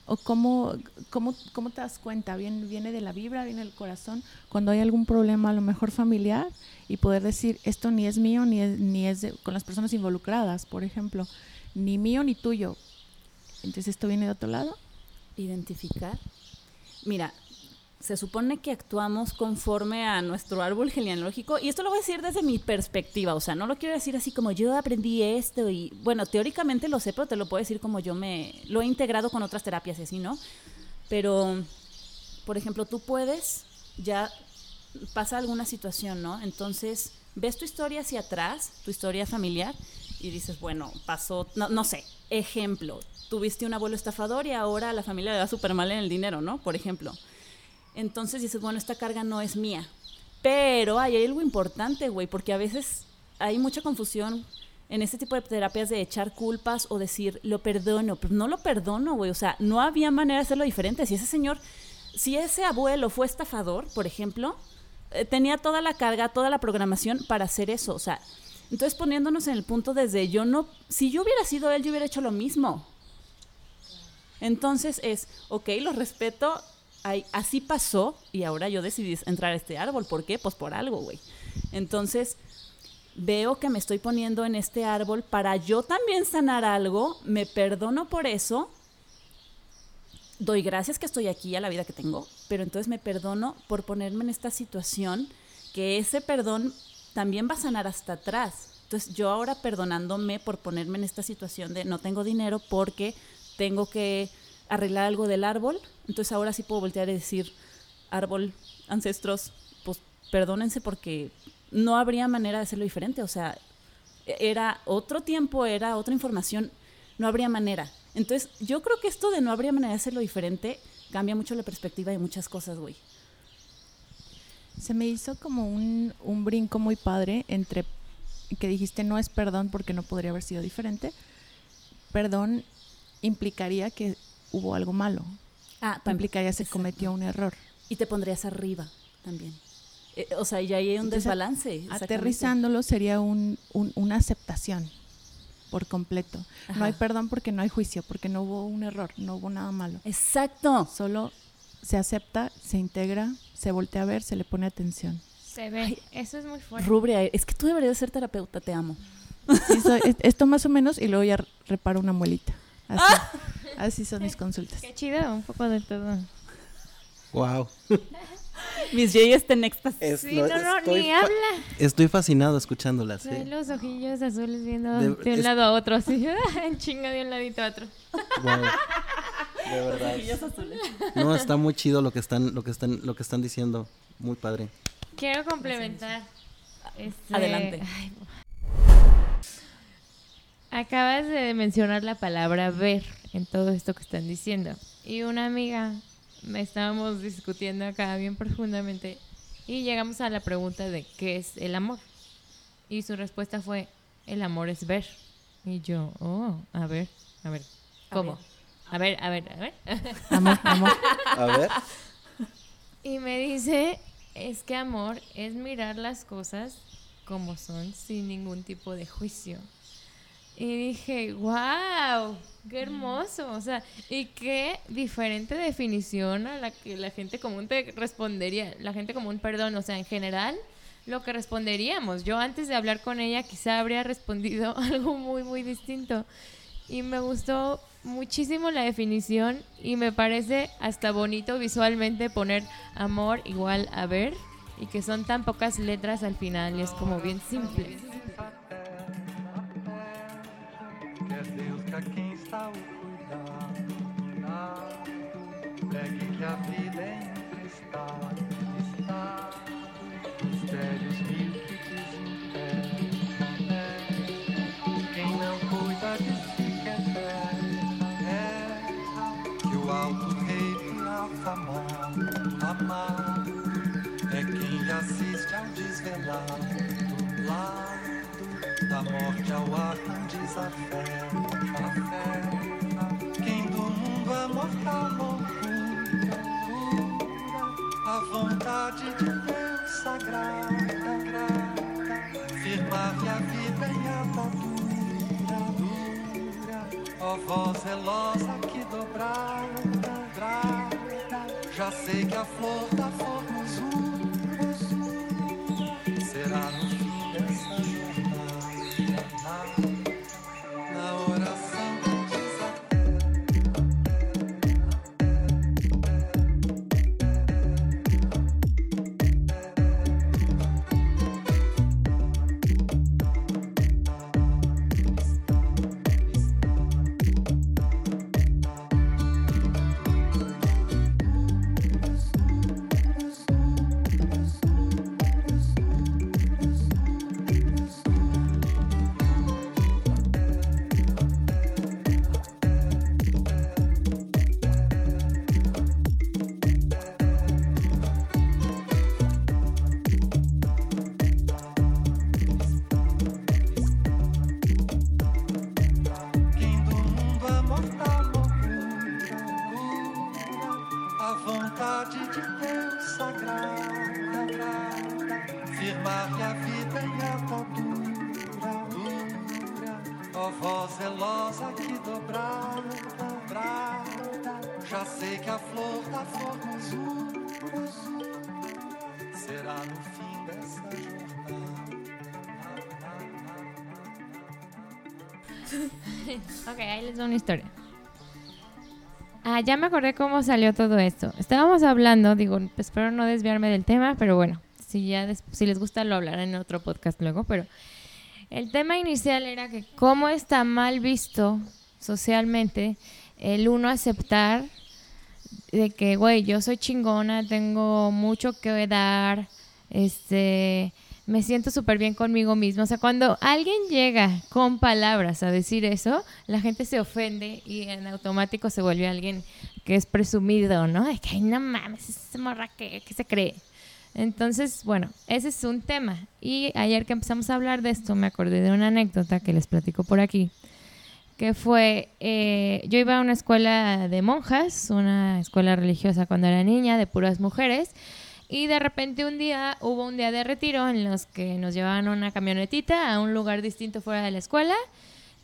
o cómo, cómo, cómo te das cuenta? ¿Viene, ¿Viene de la vibra, viene del corazón? Cuando hay algún problema, a lo mejor familiar, y poder decir, esto ni es mío, ni es, ni es de- con las personas involucradas, por ejemplo, ni mío ni tuyo. Entonces, ¿esto viene de otro lado? Identificar. Mira, se supone que actuamos conforme a nuestro árbol genealógico, y esto lo voy a decir desde mi perspectiva, o sea, no lo quiero decir así como yo aprendí esto, y bueno, teóricamente lo sé, pero te lo puedo decir como yo me lo he integrado con otras terapias y así, ¿no? Pero, por ejemplo, tú puedes, ya pasa alguna situación, ¿no? Entonces, ves tu historia hacia atrás, tu historia familiar, y dices, bueno, pasó, no, no sé, ejemplo, tuviste un abuelo estafador y ahora la familia le da súper mal en el dinero, ¿no? Por ejemplo. Entonces dices, bueno, esta carga no es mía. Pero hay algo importante, güey, porque a veces hay mucha confusión en este tipo de terapias de echar culpas o decir, lo perdono, pero no lo perdono, güey. O sea, no había manera de hacerlo diferente. Si ese señor, si ese abuelo fue estafador, por ejemplo, eh, tenía toda la carga, toda la programación para hacer eso. O sea, entonces poniéndonos en el punto desde yo no, si yo hubiera sido él, yo hubiera hecho lo mismo. Entonces es, ok, lo respeto, así pasó y ahora yo decidí entrar a este árbol. ¿Por qué? Pues por algo, güey. Entonces veo que me estoy poniendo en este árbol para yo también sanar algo, me perdono por eso, doy gracias que estoy aquí a la vida que tengo, pero entonces me perdono por ponerme en esta situación que ese perdón también va a sanar hasta atrás. Entonces yo ahora perdonándome por ponerme en esta situación de no tengo dinero porque tengo que arreglar algo del árbol, entonces ahora sí puedo voltear y decir, árbol, ancestros, pues perdónense porque no habría manera de hacerlo diferente, o sea, era otro tiempo, era otra información, no habría manera. Entonces, yo creo que esto de no habría manera de hacerlo diferente cambia mucho la perspectiva de muchas cosas, güey. Se me hizo como un, un brinco muy padre entre que dijiste no es perdón porque no podría haber sido diferente. Perdón implicaría que hubo algo malo. Ah, Implicaría se cometió un error. Y te pondrías arriba también. Eh, o sea, ya hay un Entonces, desbalance. Aterrizándolo sería un, un- una aceptación por completo. No hay Ajá. perdón porque no hay juicio, porque no hubo un error, no hubo nada malo. Exacto. Solo se acepta, se integra, se voltea a ver, se le pone atención. Se ve. Eso es muy fuerte. Rubria, es que tú deberías ser terapeuta, te amo. Sí, soy- es- esto más o menos y luego ya reparo una muelita. Así, Ah. Así son mis consultas. Qué chido, un poco de todo. Wow. Mis Jay está en éxtasis. Es- Sí, no, no, no, estoy ni habla. Estoy fascinado escuchándolas. Trae ¿eh? los ojillos azules viendo De- de, un es- lado a otro, así, en chinga de un ladito a otro. Guau. De verdad. No, está muy chido lo que están, lo que están, lo que están diciendo. Muy padre. Quiero complementar. este, Adelante. ay, acabas de mencionar la palabra ver en todo esto que están diciendo. Y una amiga, me estábamos discutiendo acá bien profundamente y llegamos a la pregunta de qué es el amor. Y su respuesta fue, el amor es ver. Y yo, oh, a ver, a ver, ¿cómo? A ver, a ver, a ver. amor, amor. A ver. Y me dice, es que amor es mirar las cosas como son sin ningún tipo de juicio. Y dije, wow, qué hermoso. O sea, y qué diferente definición a la que la gente común te respondería. La gente común, perdón, o sea, en general, lo que responderíamos. Yo antes de hablar con ella quizá habría respondido algo muy, muy distinto. Y me gustó muchísimo la definición y me parece hasta bonito visualmente poner amor igual a ver y que son tan pocas letras al final y es como bien simple. Morte ao ar diz a fé, a fé. Quem do mundo é mortal loucura, cura, a vontade de Deus sagrada, grada, firmar-lhe a vida em atadura, dura. Ó voz zelosa que dobrada, brada, já sei que a flor da formosura, será no fim les doy una historia. Ah, ya me acordé cómo salió todo esto. Estábamos hablando, digo, espero no desviarme del tema, pero bueno, si ya si les gusta lo hablaré en otro podcast luego, pero el tema inicial era que cómo está mal visto socialmente el uno aceptar de que, güey, yo soy chingona, tengo mucho que dar, este, me siento súper bien conmigo mismo. O sea, cuando alguien llega con palabras a decir eso, la gente se ofende y en automático se vuelve alguien que es presumido, ¿no? Es que, ay, no mames, esa morra que, que se cree. Entonces, bueno, ese es un tema. Y ayer que empezamos a hablar de esto, me acordé de una anécdota que les platico por aquí que fue, eh, yo iba a una escuela de monjas, una escuela religiosa cuando era niña, de puras mujeres, y de repente un día hubo un día de retiro en los que nos llevaban una camionetita a un lugar distinto fuera de la escuela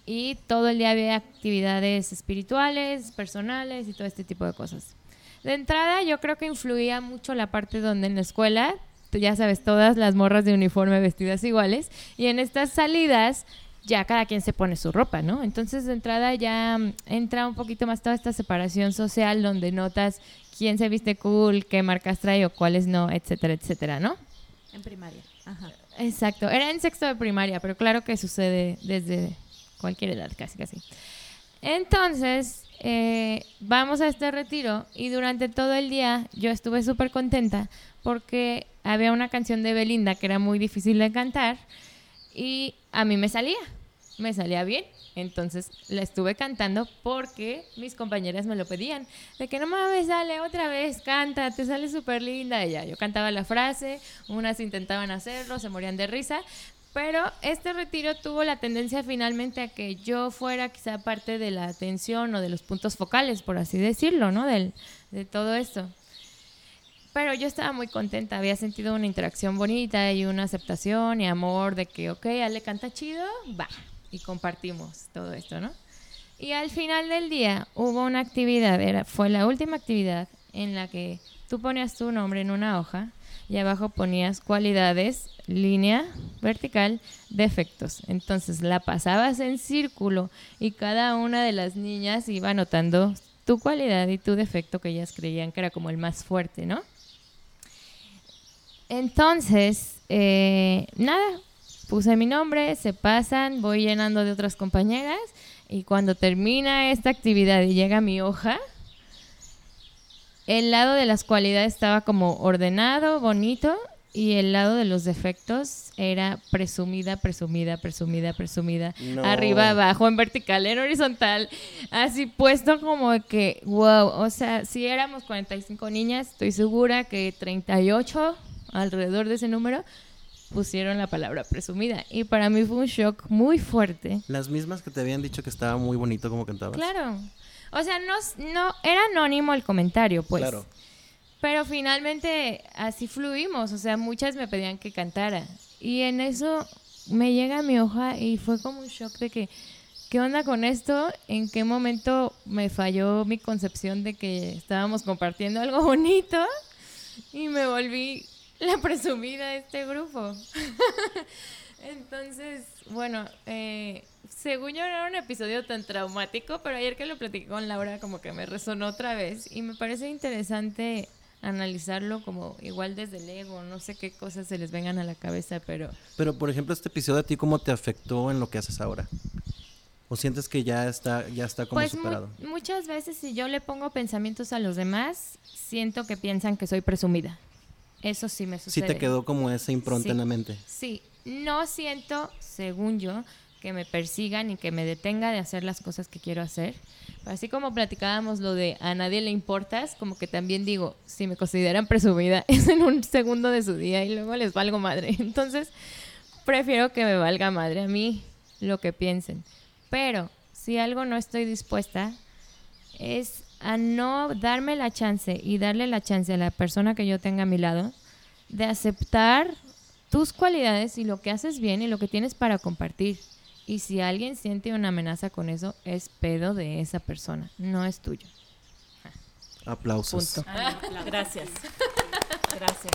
y todo el día había actividades espirituales, personales y todo este tipo de cosas. De entrada yo creo que influía mucho la parte donde en la escuela, ya sabes, todas las morras de uniforme vestidas iguales, y en estas salidas ya cada quien se pone su ropa, ¿no? Entonces de entrada ya entra un poquito más toda esta separación social donde notas quién se viste cool, qué marcas trae o cuáles no, etcétera, etcétera, ¿no? En primaria. Ajá. Exacto, era en sexto de primaria, pero claro que sucede desde cualquier edad, casi, casi. Entonces, eh, vamos a este retiro y durante todo el día yo estuve súper contenta porque había una canción de Belinda que era muy difícil de cantar y a mí me salía, me salía bien. Entonces la estuve cantando porque mis compañeras me lo pedían. De que no mames, sale otra vez, canta, te sale súper linda. Ya, yo cantaba la frase, unas intentaban hacerlo, se morían de risa. Pero este retiro tuvo la tendencia finalmente a que yo fuera quizá parte de la atención o de los puntos focales, por así decirlo, ¿no? Del, de todo esto. Pero yo estaba muy contenta, había sentido una interacción bonita y una aceptación y amor de que, ok, Ale canta chido, va, y compartimos todo esto, ¿no? Y al final del día hubo una actividad, era, fue la última actividad en la que tú ponías tu nombre en una hoja y abajo ponías cualidades, línea vertical, defectos. Entonces la pasabas en círculo y cada una de las niñas iba anotando tu cualidad y tu defecto que ellas creían que era como el más fuerte, ¿no? Entonces, eh, nada, puse mi nombre, se pasan, voy llenando de otras compañeras y cuando termina esta actividad y llega mi hoja, el lado de las cualidades estaba como ordenado, bonito y el lado de los defectos era presumida, presumida, presumida, presumida. No. Arriba, abajo, en vertical, en horizontal. Así puesto como que, wow. O sea, si éramos 45 niñas, estoy segura que 38 alrededor de ese número pusieron la palabra presumida. Y para mí fue un shock muy fuerte. Las mismas que te habían dicho que estaba muy bonito como cantabas. Claro. O sea, no, no era anónimo el comentario, pues. Claro. Pero finalmente así fluimos, o sea, muchas me pedían que cantara. Y en eso me llega mi hoja y fue como un shock de que, ¿qué onda con esto? ¿En qué momento me falló mi concepción de que estábamos compartiendo algo bonito? Y me volví la presumida de este grupo. Entonces, bueno, eh, según yo no era un episodio tan traumático, pero ayer que lo platiqué con Laura como que me resonó otra vez y me parece interesante analizarlo como igual desde el ego, no sé qué cosas se les vengan a la cabeza, pero Pero, por ejemplo, este episodio a ti, ¿cómo te afectó en lo que haces ahora? ¿O sientes que ya está, ya está como pues mu- superado? muchas veces si yo le pongo pensamientos a los demás, siento que piensan que soy presumida. Eso sí me Sí sucede. te quedó como esa impronta Sí. en la mente. Sí, no siento, según yo, que me persigan y que me detenga de hacer las cosas que quiero hacer. Así como platicábamos lo de a nadie le importas, como que también digo, si me consideran presumida, es en un segundo de su día y luego les valgo madre. Entonces, prefiero que me valga madre a mí lo que piensen. Pero si algo no estoy dispuesta, es a no darme la chance y darle la chance a la persona que yo tenga a mi lado de aceptar tus cualidades y lo que haces bien y lo que tienes para compartir. Y si alguien siente una amenaza con eso, es pedo de esa persona, no es tuyo. Aplausos. Punto. Gracias. Gracias.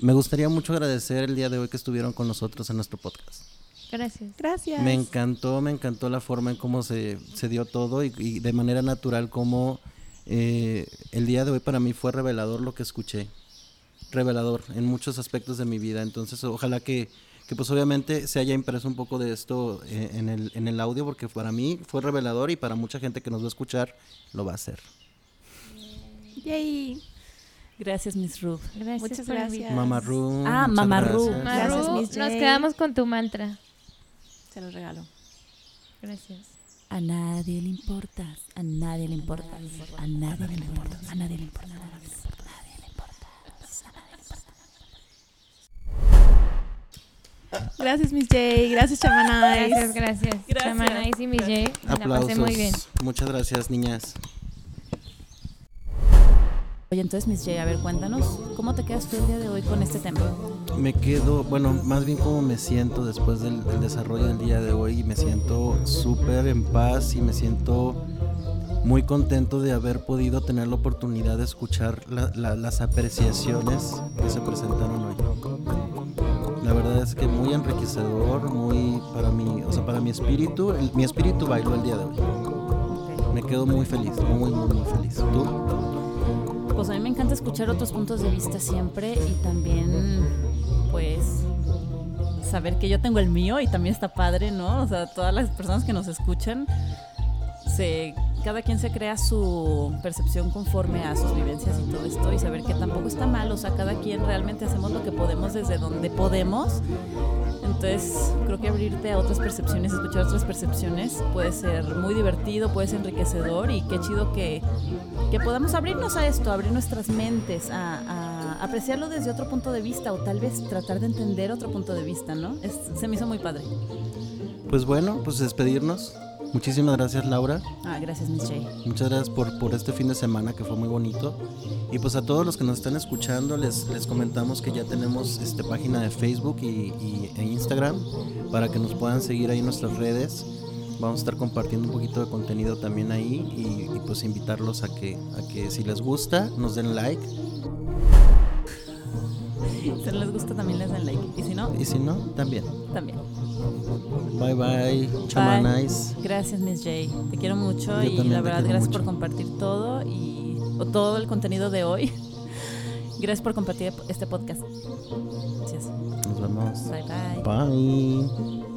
Me gustaría mucho agradecer el día de hoy que estuvieron con nosotros en nuestro podcast. Gracias. Gracias. Me encantó, me encantó la forma en cómo se, se dio todo y, y de manera natural como eh, el día de hoy para mí fue revelador lo que escuché. Revelador en muchos aspectos de mi vida. Entonces ojalá que, que pues obviamente se haya impreso un poco de esto eh, en, el, en el audio porque para mí fue revelador y para mucha gente que nos va a escuchar lo va a hacer. Yay. Gracias, Miss Ruth. Gracias Muchas por gracias. Mamá Ru. Ah, Mamá Ru. gracias. Miss nos quedamos con tu mantra. Se los regalo. Gracias. A nadie le importas, a nadie le importas, a nadie le importas, a nadie le importas. Gracias, Miss J. Gracias, Chamanais. Gracias, gracias. Gracias. Chamanais y mi Jay, me la Aplausos. pasé muy bien. Muchas gracias, niñas. Oye, entonces, Miss J, a ver, cuéntanos, ¿cómo te quedas tú el día de hoy con este tema? Me quedo, bueno, más bien como me siento después del, del desarrollo del día de hoy. Me siento súper en paz y me siento muy contento de haber podido tener la oportunidad de escuchar la- la- las apreciaciones que se presentaron hoy. La verdad es que muy enriquecedor, muy para mí, o sea, para mi espíritu, el- mi espíritu bailó el día de hoy. Me quedo muy feliz, muy, muy, muy feliz. ¿Tú? Pues a mí me encanta escuchar otros puntos de vista siempre y también, pues, saber que yo tengo el mío y también está padre, ¿no? O sea, todas las personas que nos escuchan, se, cada quien se crea su percepción conforme a sus vivencias y todo esto y saber que tampoco está mal, o sea, cada quien realmente hacemos lo que podemos desde donde podemos. Entonces, creo que abrirte a otras percepciones, escuchar otras percepciones puede ser muy divertido, puede ser enriquecedor y qué chido que, que podamos abrirnos a esto, abrir nuestras mentes, a, a apreciarlo desde otro punto de vista o tal vez tratar de entender otro punto de vista, ¿no? Es- se me hizo muy padre. Pues bueno, pues despedirnos. Muchísimas gracias Laura. Ah, gracias, Miss J. Muchas gracias por, por este fin de semana que fue muy bonito. Y pues a todos los que nos están escuchando les, les comentamos que ya tenemos este, página de Facebook y, y- e Instagram para que nos puedan seguir ahí en nuestras redes. Vamos a estar compartiendo un poquito de contenido también ahí y, y, pues invitarlos a que, a que si les gusta nos den like Si les gusta, también les den like. Y si no, y si no, también. también. Bye bye, chamanais. Gracias, Miss J. Te quiero mucho Yo y la verdad, gracias mucho. por compartir todo y o todo el contenido de hoy. Gracias por compartir este podcast. Gracias. Nos vemos. Bye bye. Bye.